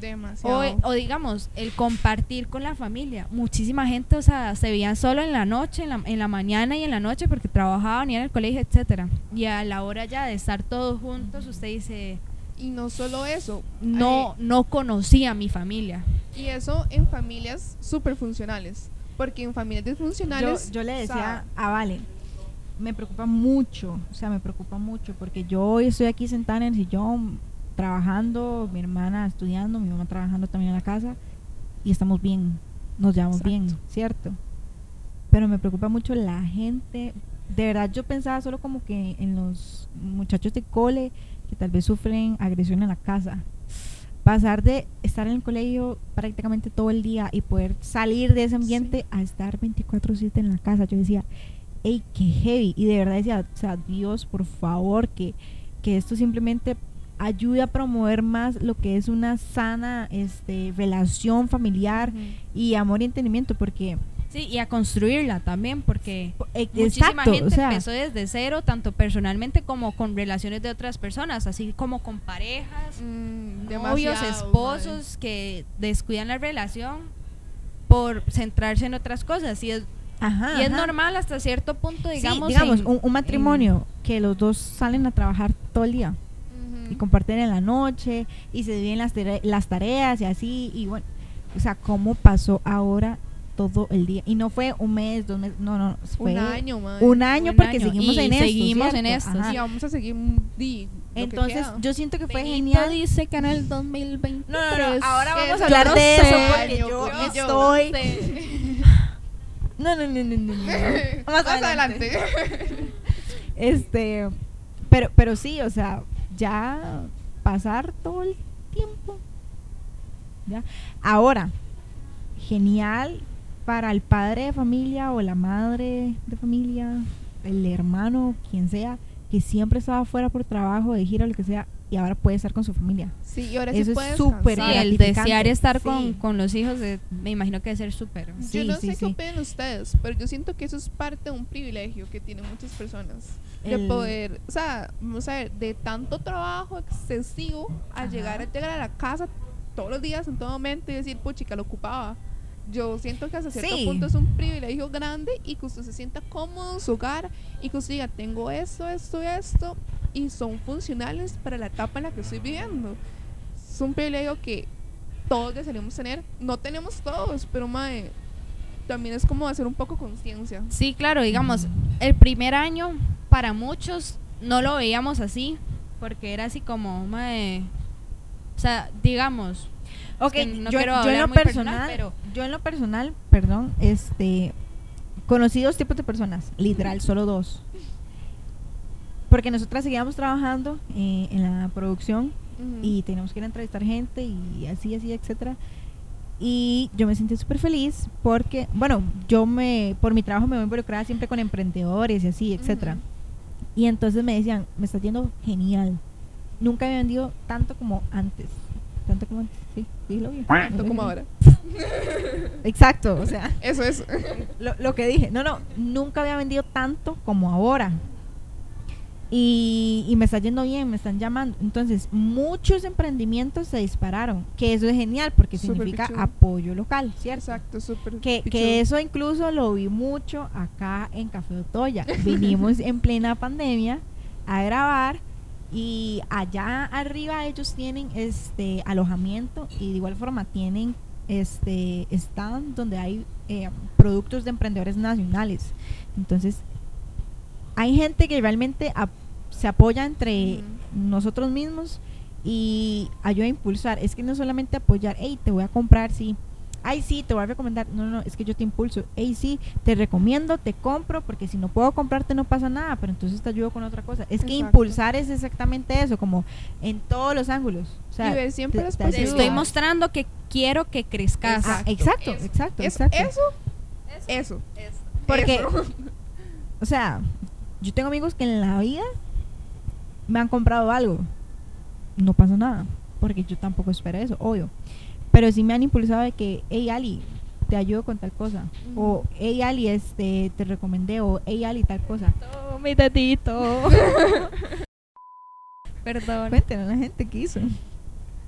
Demasiado. O, o digamos, el compartir con la familia. Muchísima gente, o sea, se veían solo en la noche, en la, en la mañana y en la noche porque trabajaban, iban al colegio, etcétera. Y a la hora ya de estar todos juntos, usted dice, y no solo eso. no, no conocía a mi familia. y eso en familias súper funcionales. Porque en familias disfuncionales. yo le o decía sea, a Vale, me preocupa mucho, o sea, me preocupa mucho porque yo hoy estoy aquí sentada en el sillón trabajando, mi hermana estudiando, mi mamá trabajando también en la casa y estamos bien, nos llevamos bien. ¿cierto? Pero me preocupa mucho la gente, de verdad yo pensaba solo como que en los muchachos de cole que tal vez sufren agresión en la casa. Pasar de estar en el colegio prácticamente todo el día y poder salir de ese ambiente a estar 24/7 en la casa. Yo decía, hey, qué heavy. Y de verdad decía, o sea, Dios, por favor, que, que esto simplemente ayude a promover más lo que es una sana este, relación familiar y amor y entendimiento, porque Sí, y a construirla también, porque muchísima exacto, gente o sea, empezó desde cero, tanto personalmente como con relaciones de otras personas, así como con parejas, Mm, novios, esposos que descuidan la relación por centrarse en otras cosas. Y es, ajá, y es ajá. normal hasta cierto punto, Sí, digamos. digamos, en- un, un matrimonio que los dos salen a trabajar todo el día y comparten en la noche y se dividen las, tare- las tareas y así y bueno, o sea, cómo pasó ahora todo el día y no fue un mes, dos meses, no, no, fue un año, madre. un año Un porque año. seguimos Y en esto, seguimos ¿cierto? en esto, Ajá. Y vamos a seguir un di, que Entonces, yo siento que fue Benito genial. dice que en el 2023. No, no, no, ahora vamos a hablar no de sé, eso porque yo- yo, yo- estoy no sé. No, no, no, no, no. Más, Más adelante. Este, pero pero sí, o sea, ya pasar todo el tiempo. Ya. Ahora, genial para el padre de familia o la madre de familia, el hermano, quien sea, que siempre estaba fuera por trabajo, de gira, lo que sea, y ahora puede estar con su familia. Sí, y ahora Eso sí es súper Sí, el desear estar Sí. con, con los hijos, de- me imagino que debe ser súper. Sí, yo no sí, sé sí. qué opinan ustedes, pero yo siento que eso es parte de un privilegio que tienen muchas personas. De El- poder, o sea, vamos a ver, de tanto trabajo excesivo al Ajá. llegar a llegar a la casa todos los días, en todo momento, y decir, puchica, lo ocupaba. Yo siento que hasta cierto Sí. punto es un privilegio grande y que usted se sienta cómodo en su hogar y que usted diga, tengo esto, esto y esto, y son funcionales para la etapa en la que estoy viviendo. Es un privilegio que todos desearíamos tener. No tenemos todos, pero mae, también es como hacer un poco conciencia. Sí, claro, digamos, el primer año para muchos no lo veíamos así, porque era así como, mae, o sea, digamos, Ok, que no yo, quiero yo en lo muy personal, personal, pero- yo en lo personal, perdón, este, conocí dos tipos de personas, literal, solo dos. Porque nosotras seguíamos trabajando eh, en la producción y teníamos que ir a entrevistar gente y así, así, etcétera. Y yo me sentí súper feliz porque, bueno, yo me, por mi trabajo me voy involucrada siempre con emprendedores y así, etcétera. Y entonces me decían, me está yendo genial. Nunca había vendido tanto como antes. Tanto como antes, sí, dilo bien. Tanto como ahora. Exacto, o sea, Eso es. lo, lo que dije. No, no, nunca había vendido tanto como ahora. Y, y me está yendo bien, me están llamando. Entonces, muchos emprendimientos se dispararon, que eso es genial porque significa apoyo local, ¿cierto? Exacto, súper. Que, que eso incluso lo vi mucho acá en Café Otoya. Vinimos en plena pandemia a grabar y allá arriba ellos tienen este alojamiento y de igual forma tienen este stand donde hay eh, productos de emprendedores nacionales. Entonces, hay gente que realmente ap- se apoya entre nosotros mismos y ayuda a impulsar. Es que no solamente apoyar, hey, te voy a comprar, sí. Ay, sí, te voy a recomendar. No, no, es que yo te impulso. Hey, sí, te recomiendo, te compro, porque si no puedo comprarte no pasa nada, pero entonces te ayudo con otra cosa. Es que impulsar es exactamente eso, como en todos los ángulos. O sea, Y ver siempre te- las te te estoy mostrando que quiero que crezcas. Ah, Exacto. exacto, Eso. exacto, Es- exacto. Eso, eso. Porque, Eso. o sea, yo tengo amigos que en la vida me han comprado algo. No pasa nada, porque yo tampoco espero eso, obvio. Pero sí me han impulsado de que, hey Ali, te ayudo con tal cosa. O, hey Ali, este, te recomendé. O, hey Ali, tal cosa. Mi dedito. Perdón. Cuéntenle a la gente que hizo.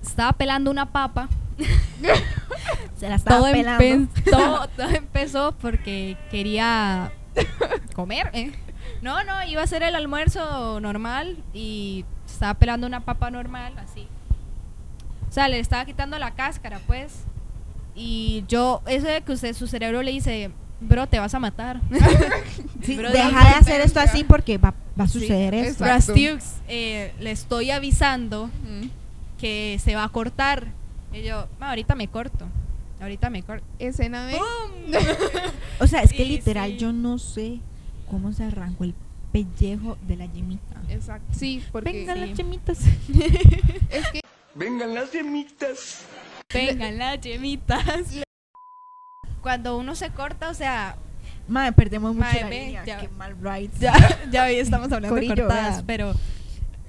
estaba pelando una papa. Se la estaba Todo, pelando. empe- todo, todo empezó porque quería comer. ¿eh? No, no, iba a hacer el almuerzo normal y estaba pelando una papa normal, así. O sea, le estaba quitando la cáscara, pues. Y yo, eso de que usted, su cerebro le dice, bro, te vas a matar. Sí, Pero deja de hacer esto así porque va, va a suceder Sí, esto. exacto. Brastiux, eh, le estoy avisando Ujú. que se va a cortar. Y yo, "Ma, ahorita me corto. Ahorita me corto. Escena de. O sea, es que Sí, literal sí. yo no sé cómo se arrancó el pellejo de la yemita. Exacto. Sí, porque. Venga sí. las yemitas. Es que Vengan las yemitas. Vengan las yemitas. Cuando uno se corta, o sea, Madre, perdemos mucho Mae, la ve, línea. ya. Qué mal rides. ya, ya hoy estamos hablando Corillo, de cortadas, pero,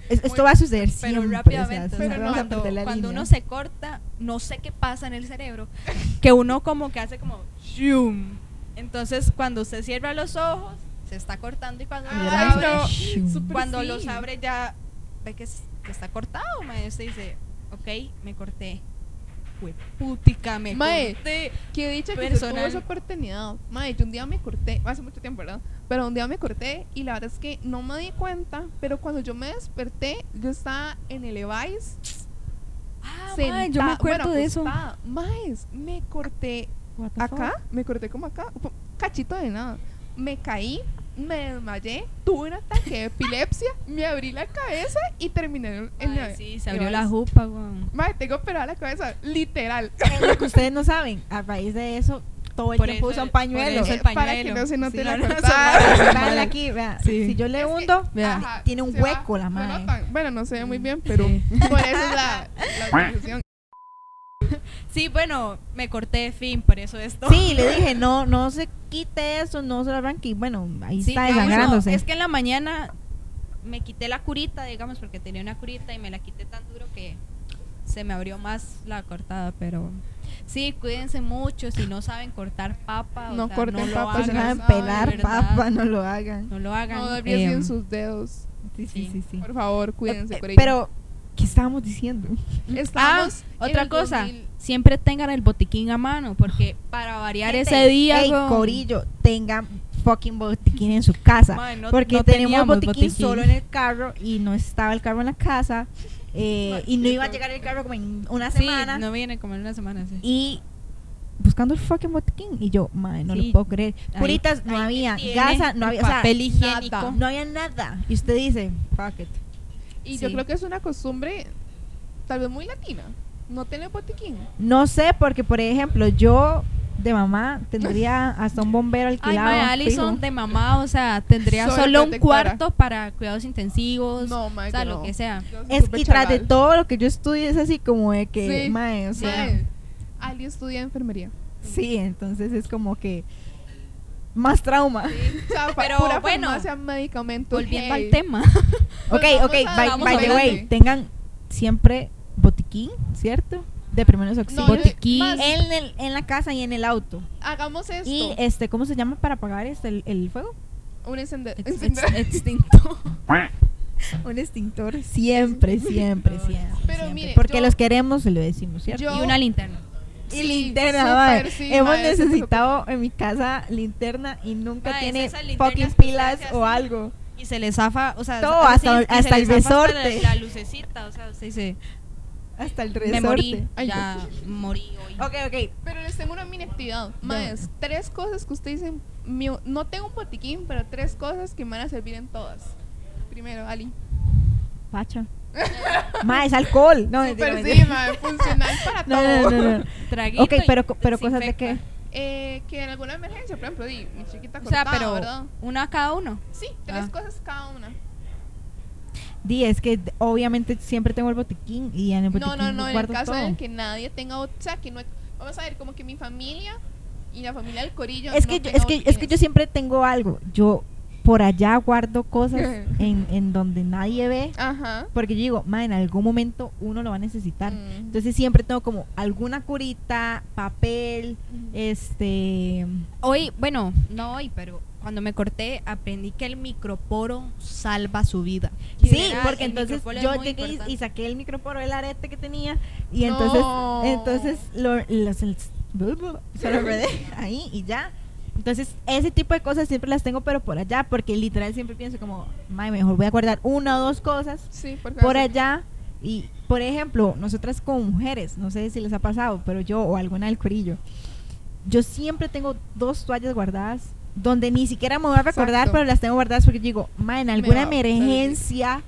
Es- esto va a suceder pero siempre. rápidamente. o sea, pero no, cuando, cuando línea. uno se corta, no sé qué pasa en el cerebro, que uno como que hace como shum. Entonces, cuando usted cierra los ojos, se está cortando y cuando los Ay, abre, no. Cuando sí. los abre ya ve que, es- que está cortado, mae. Usted dice, ok, me corté. Putica, me Mae, corté. que dicha que yo tuve esa oportunidad. Madre, yo un día me corté, hace mucho tiempo, ¿verdad? Pero un día me corté y la verdad es que no me di cuenta, pero cuando yo me desperté, yo estaba en el Levi's. Ah, mae, yo me acuerdo bueno, de eso. Maes, me corté acá, me corté como acá, cachito de nada. Me caí, me desmayé, tuve un ataque de epilepsia, me abrí la cabeza y terminé en Ay, la- sí, se abrió la jupa, weón. Madre, tengo operada la cabeza, literal. Lo que ustedes no saben, a raíz de eso, todo el Por tiempo usan el Eh, Para que pañuelo. no se note Sí, la no, cortada. aquí, vea. Sí. Si yo le Es que- hundo, Vea. Ajá, tiene un va- hueco la nota. Bueno, no se ve muy bien, pero Sí. por eso es la, la. Sí, bueno, me corté de fin, por eso esto. Sí, le dije, no, no se quite eso, no se lo arranque. Y bueno, ahí Sí, está desangrándose. es que en la mañana me quité la curita, digamos, porque tenía una curita y me la quité tan duro que se me abrió más la cortada, pero sí, cuídense mucho si no saben cortar papa, o No sea, corten no papa, si no saben pelar ¿verdad? papa, no lo hagan. no lo hagan. No arriesguen em, sus dedos. Sí, sí, sí, sí. Por favor, cuídense. Eh, por ello. Pero, ¿qué estábamos diciendo? Estamos Ah, otra cosa, 2000. siempre tengan el botiquín a mano, porque para variar Gente, ese día, ey, weón, Corillo, tengan fucking botiquín en su casa. Mae, no- porque no tenemos teníamos botiquín, botiquín. solo en el carro y no estaba el carro en la casa. eh, y no iba a llegar el carro como en una sí, semana. no viene como en una semana, sí. Y buscando el fucking botiquín. Y yo, madre, no Sí. lo puedo creer. Curitas no ahí había, gasa no había, o sea, papel higiénico. nada. no había nada. Y usted dice, fuck it. Y yo Sí. creo que es una costumbre tal vez muy latina. No tener botiquín. No sé, porque por ejemplo, yo de mamá tendría hasta un bombero Ay, alquilado. mae, Alison fijo. de mamá, o sea, tendría solo un cuarto para cuidados intensivos, No, mae, o sea, que lo que sea. Es y tras de todo lo que yo estudio es así como de que, Sí. mae, o sea, Mae, Ali estudia enfermería. sí, entonces es como que más trauma. O sea, Pero pura bueno, medicamentos. Volviendo hey. al tema. Ok, ok, by, by the way, tengan siempre botiquín, ¿cierto? De primeros auxilios. No, Botiquín. en, el- en la casa y en el auto. hagamos esto. Y este, ¿cómo se llama para apagar este el, el fuego? un encendedor. ex- extinto. Un extintor. Siempre, siempre, siempre. Pero siempre. mire, Porque yo- los queremos, se lo decimos, ¿cierto? Yo- Y una linterna. Y linterna, sí, Hemos necesitado en mi casa linterna y nunca tiene fucking pilas o así. algo. Y se le zafa, o sea, Todo, así, hasta- se hasta el resorte. La, la lucecita, o sea, usted dice, Hasta el me resorte. morí, Ay, ya morí hoy. Ok, ok. Pero les tengo una mini actividad. Más, tres cosas que ustedes dicen. no tengo un botiquín, pero tres cosas que me van a servir en todas. Primero, Ali. Pacha. Ma, es alcohol. No, Super mentira. sí, mae, funcional para no, todo. no, no, no. Traguito Ok, pero, pero cosas de qué. Eh, que en alguna emergencia, por ejemplo, di, mi chiquita O sea, cortada, pero ¿verdad? una a cada uno. Sí, tres Ah. cosas cada una. Di, es que obviamente siempre tengo el botiquín y en el botiquín No, no, no, en el caso todo. en el que nadie tenga, o sea, que no, vamos a ver, como que mi familia y la familia del corillo. Es no que, yo, es, que, es que yo siempre tengo algo. Yo por allá guardo cosas en, en donde nadie ve. Ajá. Porque yo digo, ma, en algún momento uno lo va a necesitar. Mm. Entonces siempre tengo como alguna curita, papel, Ujú. este... Hoy, bueno, no hoy, pero cuando me corté, aprendí que el microporo salva su vida. Sí, porque el entonces yo llegué y, saqué el microporo del arete que tenía y entonces No. entonces lo, los- se lo ahí y ya. Entonces, ese tipo de cosas siempre las tengo, pero por allá, porque literal siempre pienso como, "Mae, mejor voy a guardar una o dos cosas Sí, por allá. Y, por ejemplo, nosotras como mujeres, no sé si les ha pasado, pero yo o alguna del corillo, yo siempre tengo dos toallas guardadas donde ni siquiera me voy a recordar, Exacto. pero las tengo guardadas porque digo, ma, en alguna va a servir". emergencia,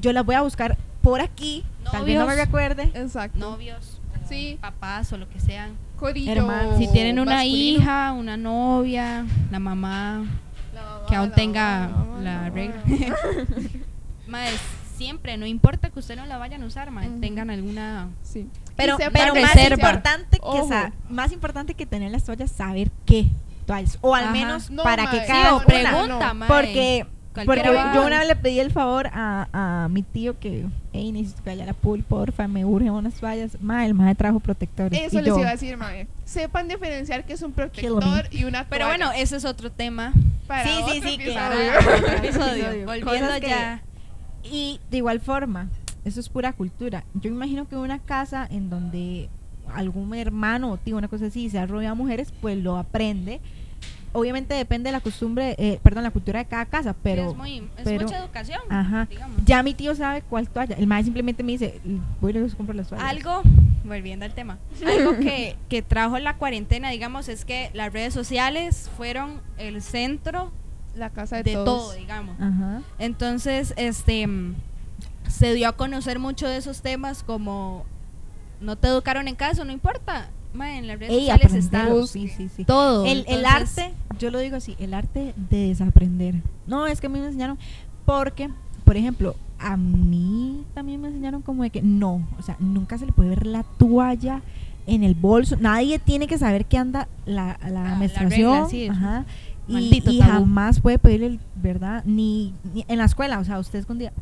yo las voy a buscar por aquí, tal vez no me Novios. recuerde. Exacto. Novios, Sí. papás o lo que sean. Corillo. Hermano. Si tienen una masculino. hija, una novia, la mamá, La mamá, que aún la tenga mamá, la mamá. regla. Mae, siempre, no importa que ustedes no la vayan a usar, Ujú. tengan alguna... Sí. Pero, pero más reserva. importante que más importante que tener las toallas, saber qué toallas, o al Ajá. menos No, para mae. que Sí, cada una. pregunta, no. mae. Porque, porque yo una vez le pedí el favor a, a mi tío que, hey, necesito que vaya a la pool, porfa, me urgen unas toallas. Ma, el mae trajo protectores. Eso y les yo, iba a decir, mae. Sepan diferenciar que es un protector y una Pero bueno, ese es otro tema. Para sí, sí, otro sí, que episodio. para otro episodio. episodio. Volviendo que- ya. Y de igual forma, eso es pura cultura. Yo imagino que una casa en donde algún hermano o tío, una cosa así, se ha rodeado de mujeres, pues lo aprende. Obviamente depende de la costumbre, eh, perdón, la cultura de cada casa, pero... es muy, es pero- mucha educación, Ajá. digamos. Ya mi tío sabe cuál toalla. El mae simplemente me dice, voy y les compro las toallas. Algo, volviendo al tema, algo que, que trajo la cuarentena, digamos, es que las redes sociales fueron el centro La casa de, de todos. todo, digamos. Ajá. Entonces, este mm, se dio a conocer mucho de esos temas como no te educaron en casa, no importa. Ma, en las redes Ey, sociales está Sí, sí, sí. todo. El, el arte, yo lo digo así, el arte de desaprender. No, es que a mí me enseñaron, porque, por ejemplo, a mí también me enseñaron como de que no, o sea, nunca se le puede ver la toalla en el bolso. Nadie tiene que saber que anda la, la la menstruación. regla, sí, es ajá, y, jamás puede pedirle, ¿verdad? Ni, ni en la escuela, o sea, usted escondida.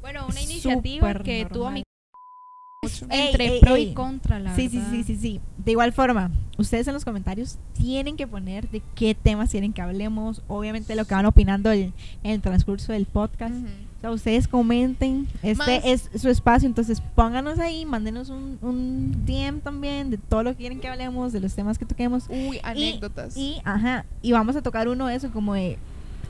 Bueno, una iniciativa que tuvo mi entre ey, pro ey. y contra, la Sí, sí, verdad. sí, sí, sí. De igual forma, ustedes en los comentarios tienen que poner de qué temas quieren que hablemos. Obviamente lo que van opinando el- en el transcurso del podcast. Ujú. O sea, ustedes comenten. Este Más- es su espacio, entonces pónganos ahí, mándenos un, un DM también de todo lo que quieren que hablemos, de los temas que toquemos. Uy, anécdotas. Y, ajá, y vamos a tocar uno de eso, como de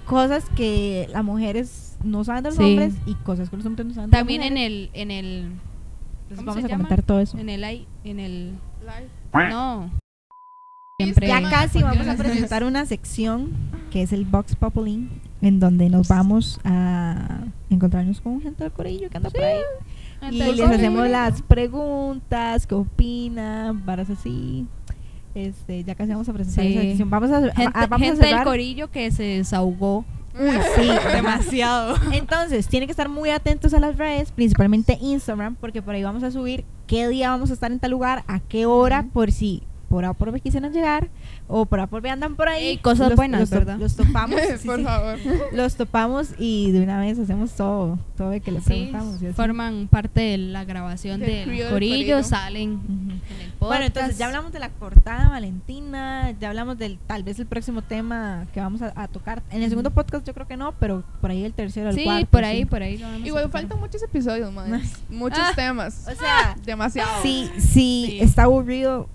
cosas que las mujeres no saben de los Sí. hombres y cosas que los hombres no saben de las También en mujeres. el en el Entonces ¿cómo vamos se a llama? comentar todo eso. en el ai- en el Live. no. Siempre Ya casi vamos a presentar una sección que es el Box Populi, en donde nos vamos a encontrarnos con gente del corillo que anda por ahí. Y les hacemos las preguntas, qué opinan, varas así. Este, ya casi vamos a presentar Sí. esa sección. Vamos a, gente, a- vamos a gente del corillo que se desahogó Uy, sí, demasiado. Entonces, tienen que estar muy atentos a las redes, principalmente Instagram, porque por ahí vamos a subir qué día vamos a estar en tal lugar, a qué hora, por si por A por B quisieran llegar, o por A por B andan por ahí. Ey, cosas buenas, los, ¿verdad? Los topamos, sí, Por sí. favor. los topamos y de una vez hacemos todo, todo de que les Sí, preguntamos. y así. forman parte de la grabación Del del corillo, salen Ujú. en el podcast. Bueno, entonces ya hablamos de la cortada Valentina, ya hablamos del tal vez el próximo tema que vamos a, a tocar. En el segundo podcast yo creo que no, pero por ahí el tercero, el Sí, cuarto. por ahí, sí. por ahí lo vamos a Igual faltan muchos episodios, más. Muchos Ah. temas. O sea, Demasiado. si, si Sí. está aburrido,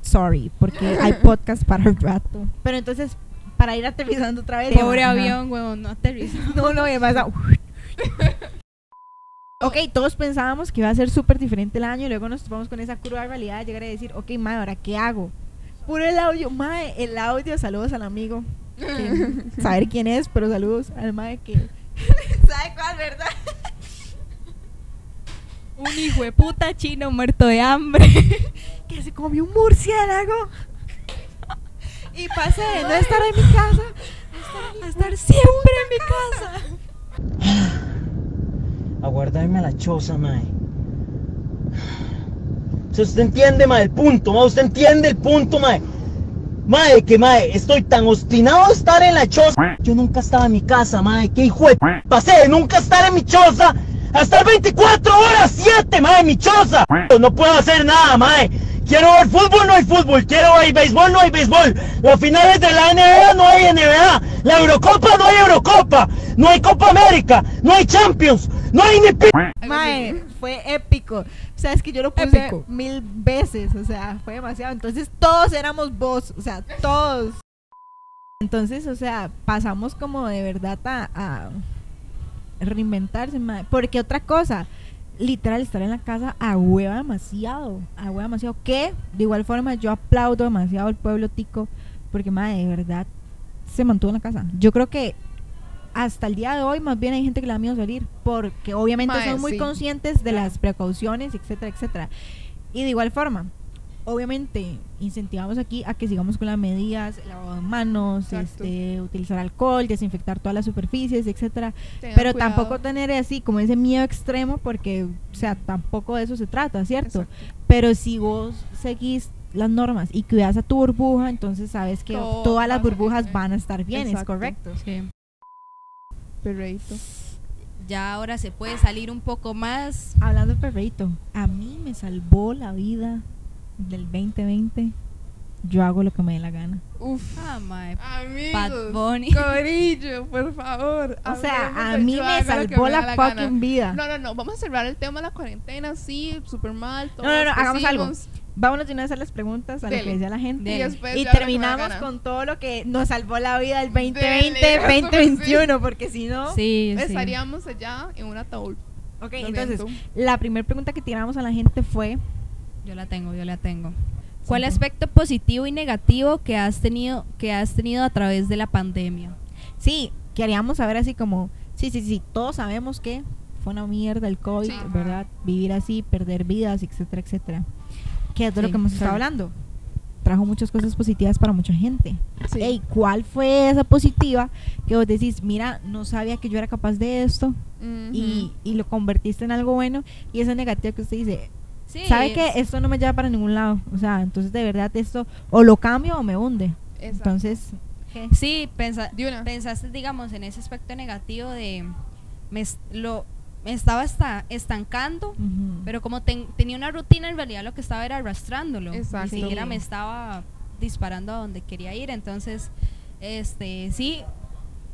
sorry, porque hay podcast para el rato. Pero entonces, para ir aterrizando otra vez. Pobre ajá. avión, huevón, no aterriza. No, no, además. ah, ok, todos pensábamos que iba a ser súper diferente el año y luego nos topamos con esa cruda realidad de llegar a decir, ok, mae, ¿ahora qué hago? Puro el audio, mae, el audio, saludos al amigo. que- saber quién es, pero saludos al mae que. ¿Sabe cuál, verdad? Un hijo de puta chino muerto de hambre. Que se comió un murciélago. y pasé de no estar en mi casa a estar siempre en mi casa. A guardarme a la choza, mae. Si usted entiende, mae, el punto, mae. Usted entiende el punto, mae. Mae, que mae, estoy tan obstinado de estar en la choza. Yo nunca estaba en mi casa, mae. Qué hijo de pasé de nunca estar en mi choza a estar 24 horas 7, mae, en mi choza. No puedo hacer nada, mae. Quiero ver fútbol, no hay fútbol. Quiero ver béisbol, no hay béisbol. Las finales de la NBA, no hay NBA. La Eurocopa, no hay Eurocopa. No hay Copa América. No hay Champions. No hay ni p... Mae, fue épico. O sea, es que yo lo puse Épico. mil veces. O sea, fue demasiado. Entonces todos éramos vos. O sea, todos. Entonces, o sea, pasamos como de verdad a, a reinventarse, mae. Porque otra cosa, literal, estar en la casa a hueva demasiado. A hueva demasiado. Que, de igual forma, yo aplaudo demasiado al pueblo tico. Porque, mae, de verdad, se mantuvo en la casa. Yo creo que hasta el día de hoy más bien hay gente que le da miedo salir porque obviamente son muy sí. conscientes de las precauciones, etcétera, etcétera. Y de igual forma, obviamente incentivamos aquí a que sigamos con las medidas, lavado de manos, Exacto. este, utilizar alcohol, desinfectar todas las superficies, etcétera. Pero cuidado. tampoco tener así como ese miedo extremo porque, o sea, tampoco de eso se trata, ¿cierto? Exacto. Pero si vos seguís las normas y cuidas a tu burbuja, entonces sabes que Todo todas las a burbujas bien. van a estar bien, es correcto. Sí. Perreíto. Ya ahora se puede salir un poco más. Hablando de perrito, a mí me salvó la vida del 2020. Yo hago lo que me dé la gana. Uf. Ah, mae. Amigos. Bad Bunny. Corillo, por favor. O sea, a mí me salvó me la gana. fucking vida. No, no, no, vamos a cerrar el tema de la cuarentena, sí, súper mal. No, no, no, hagamos algo. Vámonos de una vez a las preguntas, a lo que decía la gente. Y Dele. terminamos con todo lo que nos salvó la vida del 2020, Dele, eso 2021, porque si no... Sí, sí. Estaríamos allá en un ataúd. Ok, Lo entonces, la primera pregunta que tiramos a la gente fue... Yo la tengo, yo la tengo. ¿Cuál Sí. aspecto positivo y negativo que has tenido que has tenido a través de la pandemia? Sí, queríamos saber así como... Sí, sí, sí, todos sabemos que fue una mierda el COVID, Sí. ¿verdad? Vivir así, perder vidas, etcétera, etcétera. ¿Qué es de lo Sí, que hemos estado claro. hablando? Trajo muchas cosas positivas para mucha gente. Sí. Ey, ¿cuál fue esa positiva que vos decís, mira, no sabía que yo era capaz de esto Ujú. y, y lo convertiste en algo bueno? Y esa negativa que usted dice, Sí, ¿sabe que esto no me lleva para ningún lado? O sea, entonces de verdad esto o lo cambio o me hunde. Exacto. Entonces, ¿qué? Sí, pensa- De una. pensaste, digamos, en ese aspecto negativo de me, lo, me estaba hasta estancando, Ujú. pero como ten- tenía una rutina, en realidad lo que estaba era arrastrándolo. Exacto. Ni siquiera me estaba disparando a donde quería ir. Entonces, este, sí,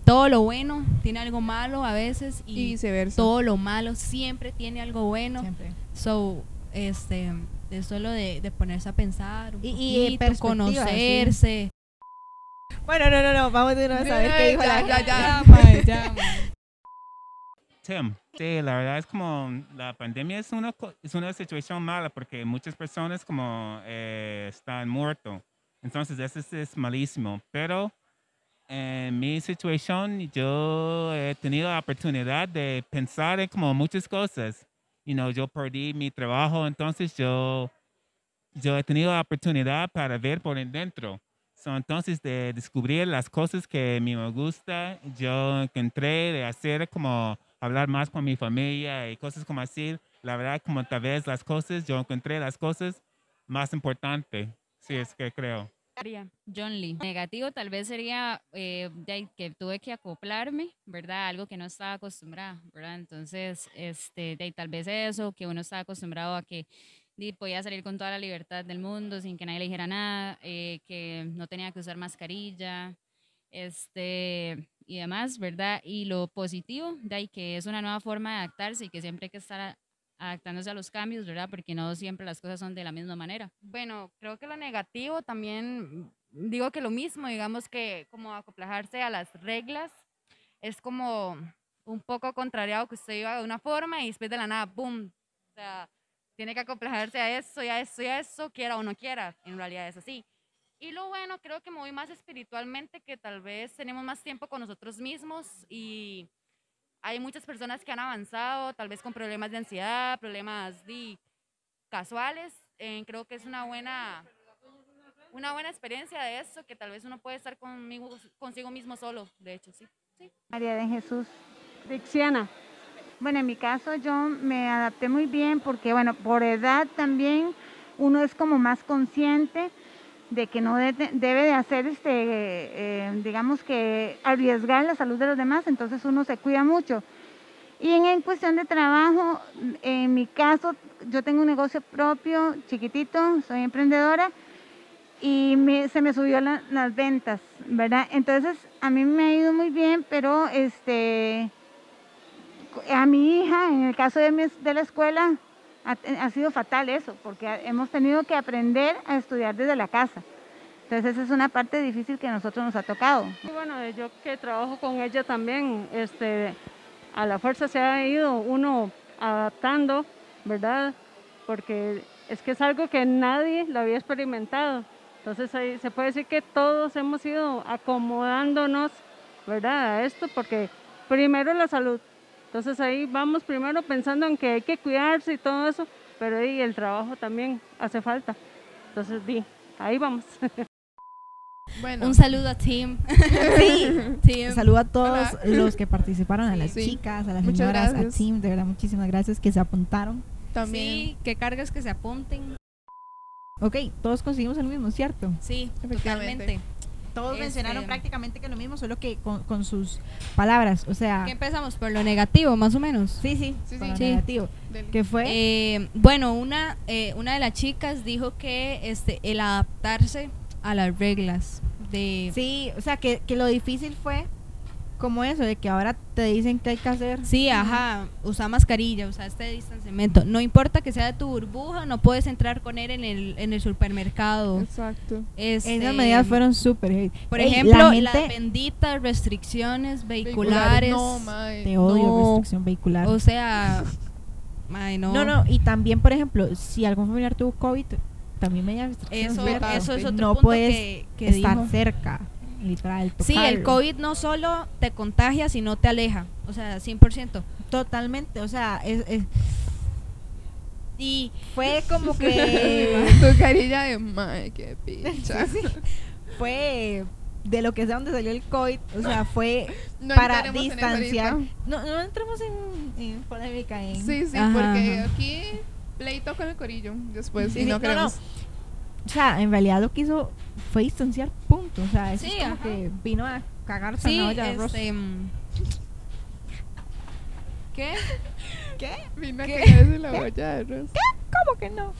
todo lo bueno tiene algo malo a veces Y y, viceversa. todo lo malo siempre tiene algo bueno. Siempre. So, este, es solo de, de ponerse a pensar un Y- y de poquito, sí. conocerse. Bueno, no, no, no, vamos de una vez a ver qué dijo la Ya, ya, ya. mae, ya. Tim, sí, la verdad es como la pandemia es una, es una situación mala porque muchas personas como eh, están muertos. Entonces eso es, es malísimo. Pero en mi situación yo he tenido la oportunidad de pensar en como muchas cosas. You know, yo perdí mi trabajo, entonces yo, he tenido la oportunidad para ver por dentro. So, entonces, de descubrir las cosas que me gusta, yo encontré de hacer como hablar más con mi familia y cosas como así. La verdad, como tal vez las cosas, yo encontré las cosas más importantes. Sí, es que creo. John Lee. Negativo tal vez sería eh, que tuve que acoplarme, ¿verdad? Algo que no estaba acostumbrada, ¿verdad? Entonces, este, de tal vez eso, que uno estaba acostumbrado a que podía salir con toda la libertad del mundo sin que nadie le dijera nada, eh, que no tenía que usar mascarilla, este, y demás, ¿verdad? Y lo positivo, de ahí que es una nueva forma de adaptarse y que siempre hay que estar adaptándose a los cambios, ¿verdad? Porque no siempre las cosas son de la misma manera. Bueno, creo que lo negativo también, digo que lo mismo, digamos que como acoplarse a las reglas es como un poco contrariado que usted iba de una forma y después de la nada, ¡boom! O sea, tiene que acoplarse a eso y a eso y a eso, quiera o no quiera, en realidad es así. Y lo bueno, creo que me voy más espiritualmente, que tal vez tenemos más tiempo con nosotros mismos y hay muchas personas que han avanzado, tal vez con problemas de ansiedad, problemas de casuales. eh, creo que es una buena, una buena experiencia de eso, que tal vez uno puede estar conmigo, consigo mismo solo, de hecho, sí. sí. María de Jesús, Dixiana. Bueno, en mi caso yo me adapté muy bien porque, bueno, por edad también uno es como más consciente de que no de- debe de hacer, este, eh, digamos que arriesgar la salud de los demás, entonces uno se cuida mucho. Y en, en cuestión de trabajo, en mi caso, yo tengo un negocio propio, chiquitito, soy emprendedora y me- se me subió la- las ventas, ¿verdad? Entonces, a mí me ha ido muy bien, pero este, a mi hija, en el caso de, de la escuela, ha, ha sido fatal eso, porque hemos tenido que aprender a estudiar desde la casa. Entonces, esa es una parte difícil que a nosotros nos ha tocado. Y bueno, eh, yo que trabajo con ella también, este, a la fuerza se ha ido uno adaptando, ¿verdad? Porque es que es algo que nadie lo había experimentado. Entonces ahí se puede decir que todos hemos ido acomodándonos, ¿verdad? A esto, porque primero la salud. Entonces ahí vamos primero pensando en que hay que cuidarse y todo eso, pero ahí el trabajo también hace falta. Entonces, di, ahí vamos. Bueno, Un saludo a Tim. Sí. Tim. Saludo a todos Hola. los que participaron, a las Sí. chicas, a las Muchas señoras, a. Tim, de verdad, muchísimas gracias que se apuntaron. también. Sí, que cargas que se apunten. Ok, todos conseguimos el mismo, ¿cierto? Sí, Efectivamente. totalmente. Todos Este- mencionaron prácticamente que lo mismo, solo que con, con sus palabras, o sea... ¿Qué empezamos? Por lo negativo, más o menos. Sí, sí, Sí, sí. lo Sí. negativo. Que fue... Eh, bueno, una, eh, una de las chicas dijo que este, el adaptarse a las reglas de... Sí, o sea, que, que lo difícil fue como eso, de que ahora te dicen que hay que hacer. Sí, ajá, usa mascarilla, usa este distanciamiento. No importa que sea de tu burbuja, no puedes entrar con él en el, en el supermercado. Exacto. Este, Esas medidas fueron súper. Por Ey, ejemplo, la las gente benditas restricciones vehiculares. No, mae. te odio no. restricción vehicular. O sea, no. no. no, y también, por ejemplo, si algún familiar tuvo COVID, también medidas restricciones. Eso, eso es otro no punto puedes que, que estar dijo. cerca, literal. Sí, el tocarlo. COVID no solo te contagia, sino te aleja. O sea, 100%. Totalmente, o sea, es, es- Y fue como que tu carilla de mae, qué picha. Sí, sí. fue de lo que sea donde salió el COVID, o sea, fue No para distanciar. No, no entremos en, en polémica. En, Sí, sí, Ajá, porque ajá. aquí pleito con el corillo. Después, Sí, y sí, no no, queremos. O sea, en realidad lo que hizo fue distanciar, O sea, eso Sí, es como que vino a cagar sí, zanahoria de este, mm, ¿Qué? ¿Qué? Vino a ¿Qué? cagarse la olla de arroz. ¿Cómo que no?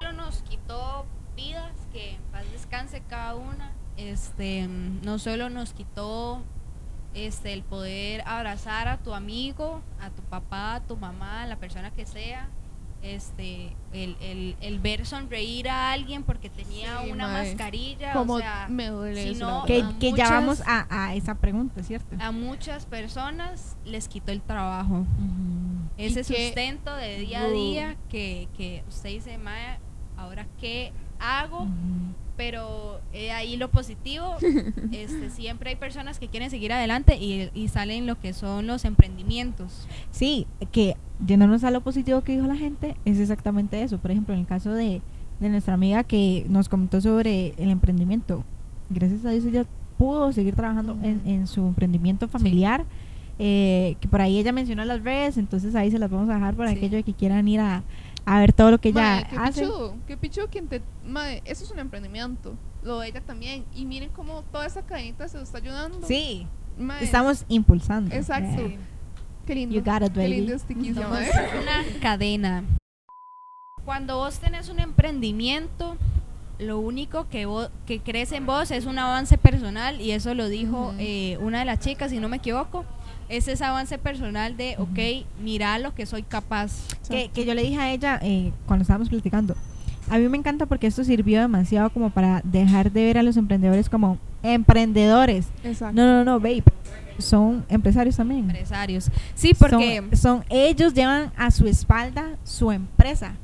Solo nos quitó vidas, que en paz descanse cada una. Este, mm, no solo nos quitó este el poder abrazar a tu amigo, a tu papá, a tu mamá, a la persona que sea. Este, el, el, el ver sonreír a alguien porque tenía Sí, una mascarilla, Como o sea, me duele Que, ya vamos a, a esa pregunta, ¿cierto? a muchas personas les quitó el trabajo. Ese que- sustento de día a día que, que usted dice, "Mae, ahora qué hago. Pero eh, ahí lo positivo, este, siempre hay personas que quieren seguir adelante y, y salen lo que son los emprendimientos. Sí, que yéndonos a lo positivo que dijo la gente, es exactamente eso. Por ejemplo, en el caso de, de nuestra amiga que nos comentó sobre el emprendimiento, gracias a Dios ella pudo seguir trabajando en, en su emprendimiento familiar. eh, que por ahí ella mencionó las redes, entonces ahí se las vamos a dejar para Sí. aquellos que quieran ir a, a ver todo lo que ella Mae, qué hace. pichudo, qué pichudo quien te... Mae, eso es un emprendimiento. Lo de ella también. Y miren cómo toda esa cadenita se está ayudando. Sí, Mae, estamos impulsando. Exacto. Yeah. Qué lindo. You got it, Qué lindo este una cadena. Cuando vos tenés un emprendimiento, lo único que, vo- que crece en vos es un avance personal y eso lo dijo eh, una de las chicas, si no me equivoco. Es ese avance personal de, ok, mira lo que soy capaz. que, que yo le dije a ella eh, cuando estábamos platicando, a mí me encanta porque esto sirvió demasiado como para dejar de ver a los emprendedores como emprendedores. Exacto. No, no, no, babe, son empresarios también. Empresarios. Sí, porque... son, son- ellos llevan a su espalda su empresa.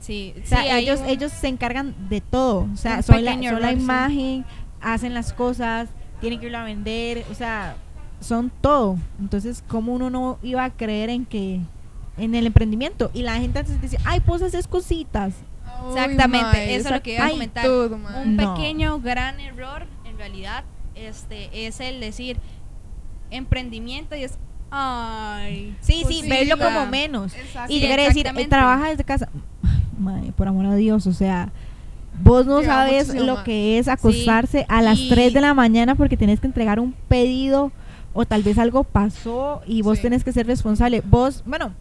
sí, O sea, sí, ellos, un- ellos se encargan de todo. O sea, son la, son la imagen, hacen las cosas, tienen que irlo a vender, o sea, son todo. Entonces, ¿cómo uno no iba a creer en que en el emprendimiento? Y la gente antes dice, ay, pues haces cositas. Exactamente, eso es lo que iba a comentar. todo. Un No. pequeño gran error en realidad este es el decir emprendimiento y es ay Sí, Pues sí, verlo como menos. Y llegar a decir, eh, trabaja desde casa. Madre, por amor a Dios, o sea, vos no sabes lo más. que es acostarse a las y- 3 de la mañana porque tienes que entregar un pedido o tal vez algo pasó y vos Sí. tenés que ser responsable. Vos, bueno,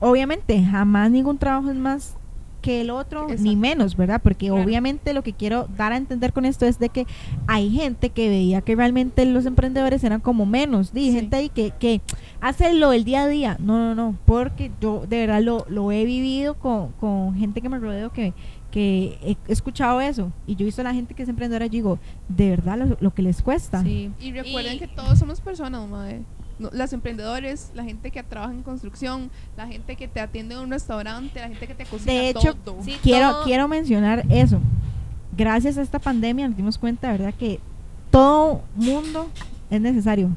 obviamente jamás ningún trabajo es más que el otro, ni menos, ¿verdad? Porque Claro. obviamente lo que quiero dar a entender con esto es de que hay gente que veía que realmente los emprendedores eran como menos, di, Sí. gente ahí que, que hace lo del día a día. No, no, no, porque yo de verdad lo, lo he vivido con, con gente que me rodeo que, que he escuchado eso y yo he visto a la gente que es emprendedora y digo, de verdad lo, lo que les cuesta. Sí. Y recuerden Y- que todos somos personas, madre. No, las emprendedores, la gente que trabaja en construcción, la gente que te atiende en un restaurante, la gente que te cocina De hecho, todo. Sí, quiero, todo- quiero mencionar eso. Gracias a esta pandemia nos dimos cuenta, ¿verdad? Que todo mundo es necesario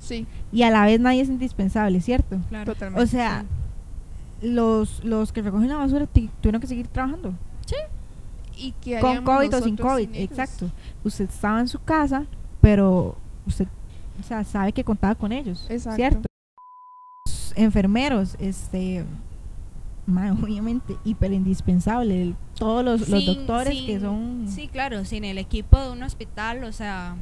Sí, y a la vez nadie es indispensable, ¿cierto? Claro. totalmente. O sea, los, los que recogen la basura tuvieron que seguir trabajando. ¿Y qué Con COVID o sin COVID, sin exacto. Usted estaba en su casa, pero usted o sea, sabe que contaba con ellos, Exacto. ¿cierto? Los enfermeros, este, obviamente, hiper indispensable. el- Todos los, los Sin- doctores que son... Sí, claro, sin el equipo de un hospital, o sea,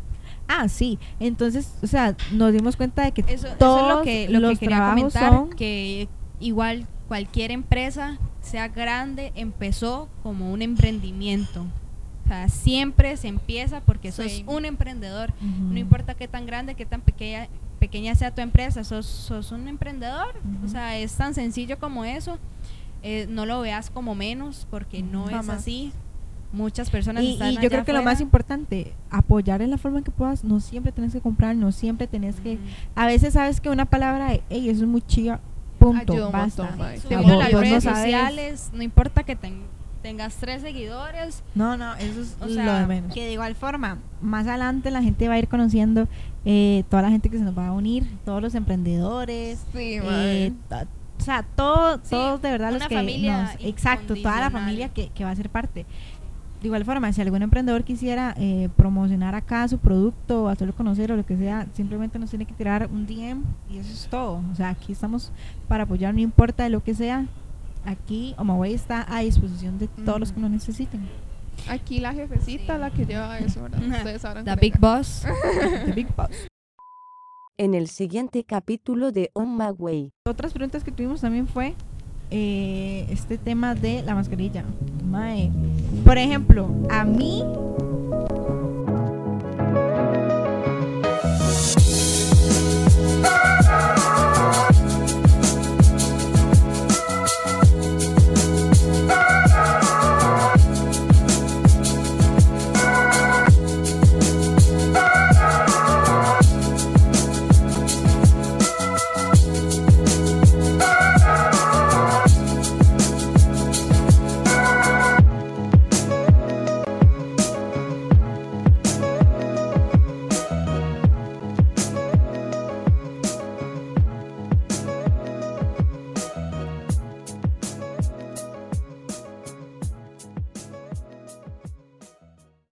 Ah, sí. Entonces, o sea, nos dimos cuenta de que eso, eso es todos lo que, lo que los quería trabajos comentar, son... que igual cualquier empresa, sea grande, empezó como un emprendimiento. O sea, siempre se empieza porque sos Sí. un emprendedor. No importa qué tan grande, qué tan pequeña, pequeña sea tu empresa, sos, sos un emprendedor. O sea, es tan sencillo como eso. Eh, no lo veas como menos porque no es así. Muchas personas Y, están y yo creo que lo más importante, apoyar en la forma en que puedas, no siempre tenés que comprar, no siempre tenés que... A veces sabes que una palabra, hey, eso es muy chiva, punto, Ayuda un basta. montón, Te vos- las vos no redes sociales, no importa que ten- tengas tres seguidores. No, no, eso es O lo sea, de menos. Que de igual forma, más adelante la gente va a ir conociendo eh, toda la gente que se nos va a unir, todos los emprendedores, Sí, eh, ta- o sea, todo, Sí, todos de verdad los una que familia nos- exacto, toda la incondicional. familia que, que va a ser parte. De igual forma, si algún emprendedor quisiera eh, promocionar acá su producto o hacerlo conocer o lo que sea, simplemente nos tiene que tirar un DM y eso es todo. O sea, aquí estamos para apoyar, no importa de lo que sea. Aquí Omaway está a disposición de todos los que lo necesiten. Aquí la jefecita Sí. la que lleva eso, ¿verdad? Ustedes sabrán The quién Big. Boss. The Big Boss. En el siguiente capítulo de On My Way. Otras preguntas que tuvimos también fue eh, este tema de la mascarilla. Mae. Por ejemplo, a mí